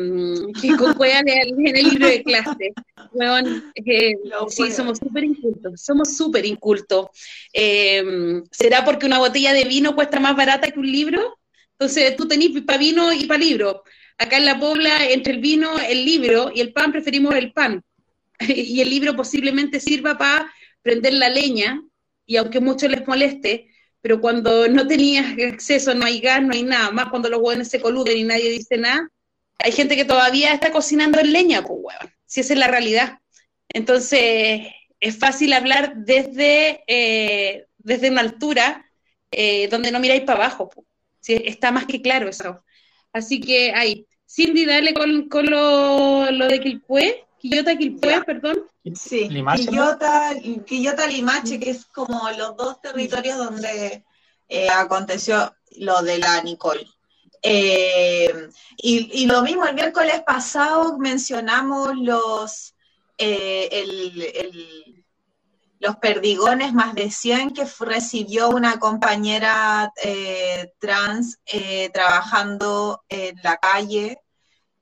que leen en el libro de clase. Weón, eh,
Lo
sí, somos súper incultos, somos súper incultos. Eh, ¿Será porque una botella de vino cuesta más barata que un libro? Entonces tú tenés para vino y para libro. Acá en la Pobla, entre el vino, el libro y el pan, preferimos el pan. y el libro posiblemente sirva para prender la leña, y aunque mucho les moleste, pero cuando no tenías acceso, no hay gas, no hay nada, más cuando los hueones se coluden y nadie dice nada, hay gente que todavía está cocinando en leña, pues huevón, si esa es la realidad. Entonces, es fácil hablar desde, eh, desde una altura eh, donde no miráis para abajo, pues. Sí, está más que claro eso. Así que ahí, Cindy, dale con, con lo, lo de Quilpué, Quillota Quilpué,
Ya.
perdón.
Sí. Limache, ¿no?
Quillota, Quillota Limache, que es como los dos territorios donde eh, aconteció lo de la Nicole. Eh, y, y lo mismo, el miércoles pasado mencionamos los, eh, el- el- los perdigones más de 100 que recibió una compañera eh, trans eh, trabajando en la calle.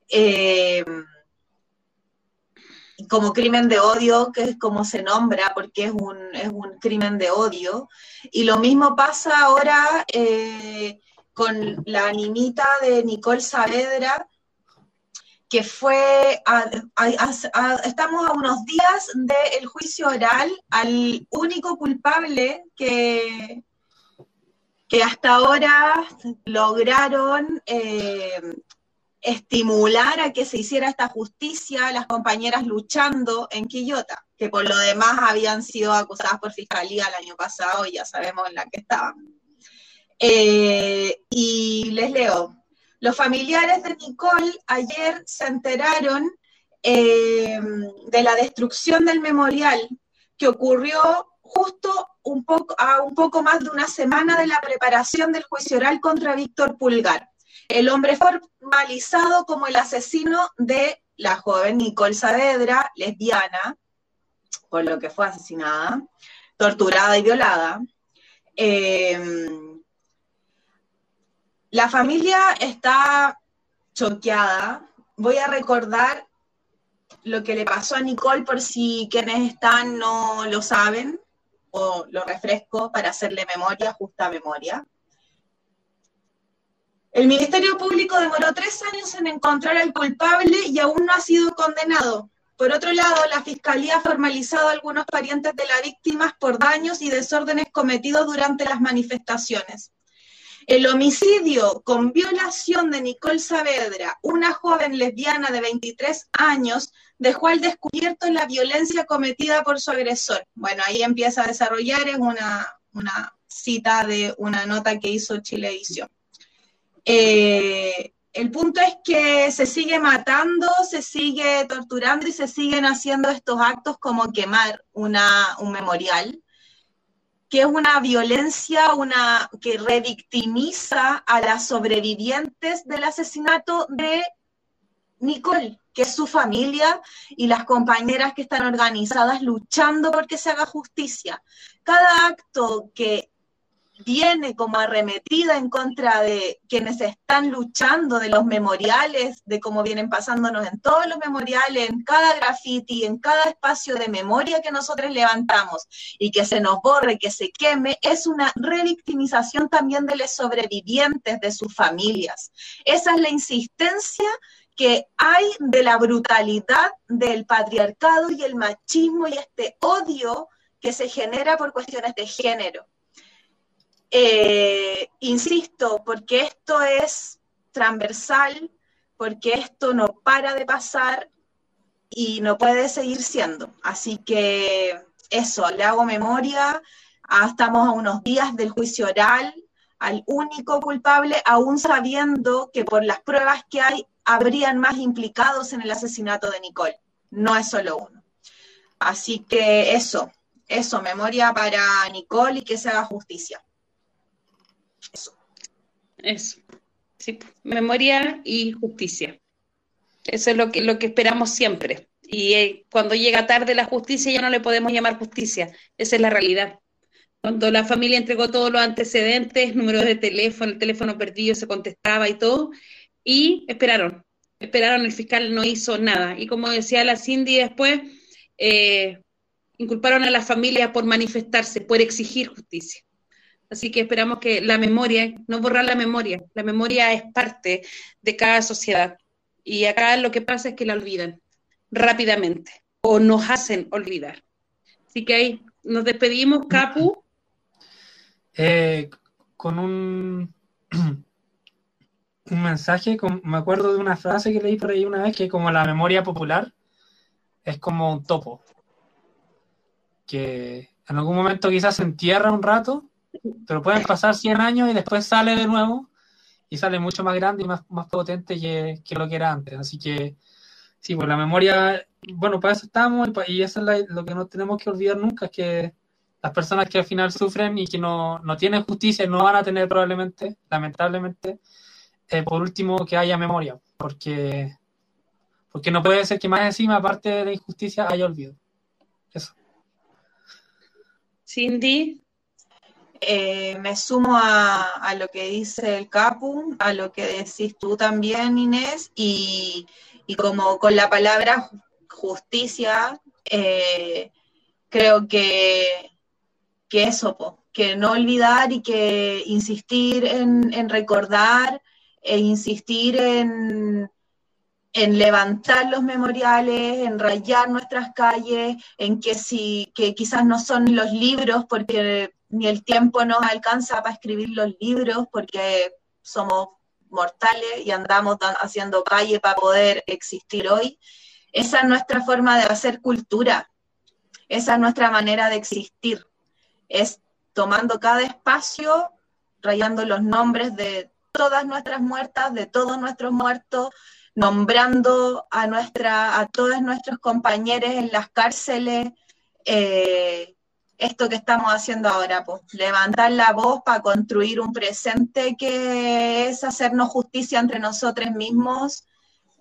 Eh, como crimen de odio, que es como se nombra, porque es un, es un crimen de odio. Y lo mismo pasa ahora eh, con la niñita de Nicole Saavedra, que fue, a- estamos a unos días del juicio oral al único culpable que, que hasta ahora lograron eh, estimular a que se hiciera esta justicia, las compañeras luchando en Quillota, que por lo demás habían sido acusadas por fiscalía el año pasado y ya sabemos en la que estaban. Eh, y les leo, los familiares de Nicole ayer se enteraron eh, de la destrucción del memorial que ocurrió justo un poco, a un poco más de una semana de la preparación del juicio oral contra Víctor Pulgar. El hombre formalizado como el asesino de la joven Nicole Saavedra, lesbiana, por lo que fue asesinada, torturada y violada. Eh, la familia está choqueada, voy a recordar lo que le pasó a Nicole por si quienes están no lo saben, o lo refresco para hacerle memoria, justa memoria. El Ministerio Público demoró tres años en encontrar al culpable y aún no ha sido condenado. Por otro lado, la Fiscalía ha formalizado a algunos parientes de las víctimas por daños y desórdenes cometidos durante las manifestaciones. El homicidio con violación de Nicole Saavedra, una joven lesbiana de 23 años, dejó al descubierto la violencia cometida por su agresor. Bueno, ahí empieza a desarrollar, es una, una cita de una nota que hizo Chilevisión. Eh, el punto es que se sigue matando, se sigue torturando y se siguen haciendo estos actos como quemar un memorial que es una violencia una, que revictimiza a las sobrevivientes del asesinato de Nicole, que es su familia y las compañeras que están organizadas luchando porque se haga justicia. Cada acto que viene como arremetida en contra de quienes están luchando, de los memoriales, de cómo vienen pasándonos en todos los memoriales, en cada graffiti, en cada espacio de memoria que nosotros levantamos y que se nos borre, que se queme, es una revictimización también de los sobrevivientes, de sus familias. Esa es la insistencia que hay de la brutalidad del patriarcado y el machismo y este odio que se genera por cuestiones de género. Eh, insisto, porque esto es transversal, porque esto no para de pasar y no puede seguir siendo. Así que eso, le hago memoria. Ah, estamos a unos días del juicio oral al único culpable, aún sabiendo que por las pruebas que hay, habrían más implicados en el asesinato de Nicole. No es solo uno. Así que eso, eso, memoria para Nicole y que se haga justicia.
Eso. Sí, memoria y justicia. Eso es lo que, lo que esperamos siempre. Y eh, cuando llega tarde la justicia ya no le podemos llamar justicia. Esa es la realidad. Cuando la familia entregó todos los antecedentes, números de teléfono, el teléfono perdido se contestaba y todo, y esperaron. Esperaron, el fiscal no hizo nada. Y como decía la Cindy después, eh, inculparon a la familia por manifestarse, por exigir justicia. Así que esperamos que la memoria, no borrar la memoria, la memoria es parte de cada sociedad. Y acá lo que pasa es que la olvidan rápidamente o nos hacen olvidar. Así que ahí nos despedimos, Capu.
Eh, con un, un mensaje, me acuerdo de una frase que leí por ahí una vez, que como la memoria popular es como un topo, que en algún momento quizás se entierra un rato pero pueden pasar 100 años y después sale de nuevo y sale mucho más grande y más, más potente que, que lo que era antes. Así que, sí, pues la memoria, bueno, para eso estamos y, eso es lo que no tenemos que olvidar nunca, es que las personas que al final sufren y que no, no tienen justicia no van a tener probablemente, lamentablemente, eh, por último, que haya memoria, porque, porque no puede ser que más encima, aparte de la injusticia, haya olvido. Eso.
Cindy,
eh, me sumo a, lo que dice el Capu, a lo que decís tú también, Inés, y, como con la palabra justicia, eh, creo que, que eso, que no olvidar y que insistir en, recordar e insistir en, en levantar los memoriales, en rayar nuestras calles, en que si que quizás no son los libros, porque ni el tiempo nos alcanza para escribir los libros porque somos mortales y andamos haciendo calle para poder existir hoy. Esa es nuestra forma de hacer cultura, esa es nuestra manera de existir, es tomando cada espacio, rayando los nombres de todas nuestras muertas, de todos nuestros muertos, nombrando a, nuestra, a todos nuestros compañeros en las cárceles, eh, esto que estamos haciendo ahora, pues, levantar la voz para construir un presente que es hacernos justicia entre nosotros mismos,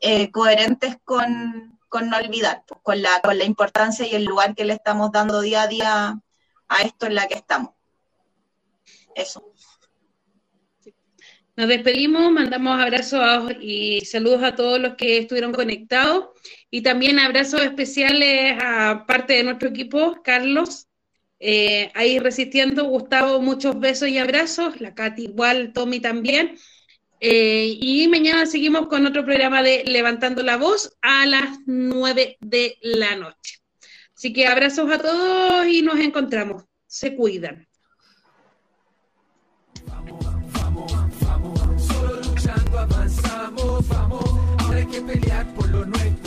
eh, coherentes con, no olvidar, con, la, con la importancia y el lugar que le estamos dando día a día a esto en la que estamos. Eso.
Nos despedimos, mandamos abrazos y saludos a todos los que estuvieron conectados y también abrazos especiales a parte de nuestro equipo, Carlos, eh, ahí resistiendo, Gustavo, muchos besos y abrazos, la Katy igual, Tommy también. Eh, y mañana seguimos con otro programa de Levantando la Voz a las 9 de la noche. Así que abrazos a todos y nos encontramos. Se cuidan.
Solo luchando avanzamos, vamos. Ahora que pelear por lo nuestro,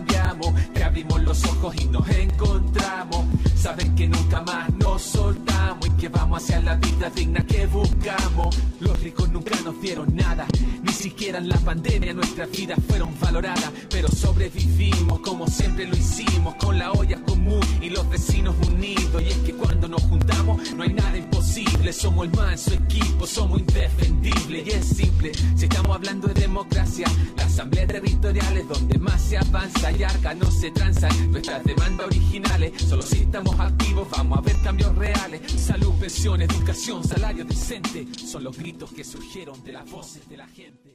que abrimos los ojos y nos encontramos. Saben que nunca más nos soltamos y que vamos hacia la vida digna que buscamos. Los ricos nunca nos dieron nada, siquiera en la pandemia nuestras vidas fueron valoradas, pero sobrevivimos como siempre lo hicimos, con la olla común y los vecinos unidos. Y es que cuando nos juntamos no hay nada imposible, somos el manso equipo, somos indefendibles y es simple. Si estamos hablando de democracia, la asamblea territorial es donde más se avanza y arca no se transan nuestras demandas originales. Solo si estamos activos vamos a ver cambios reales. Salud, pensión, educación, salario decente son los gritos que surgieron de las voces de la gente.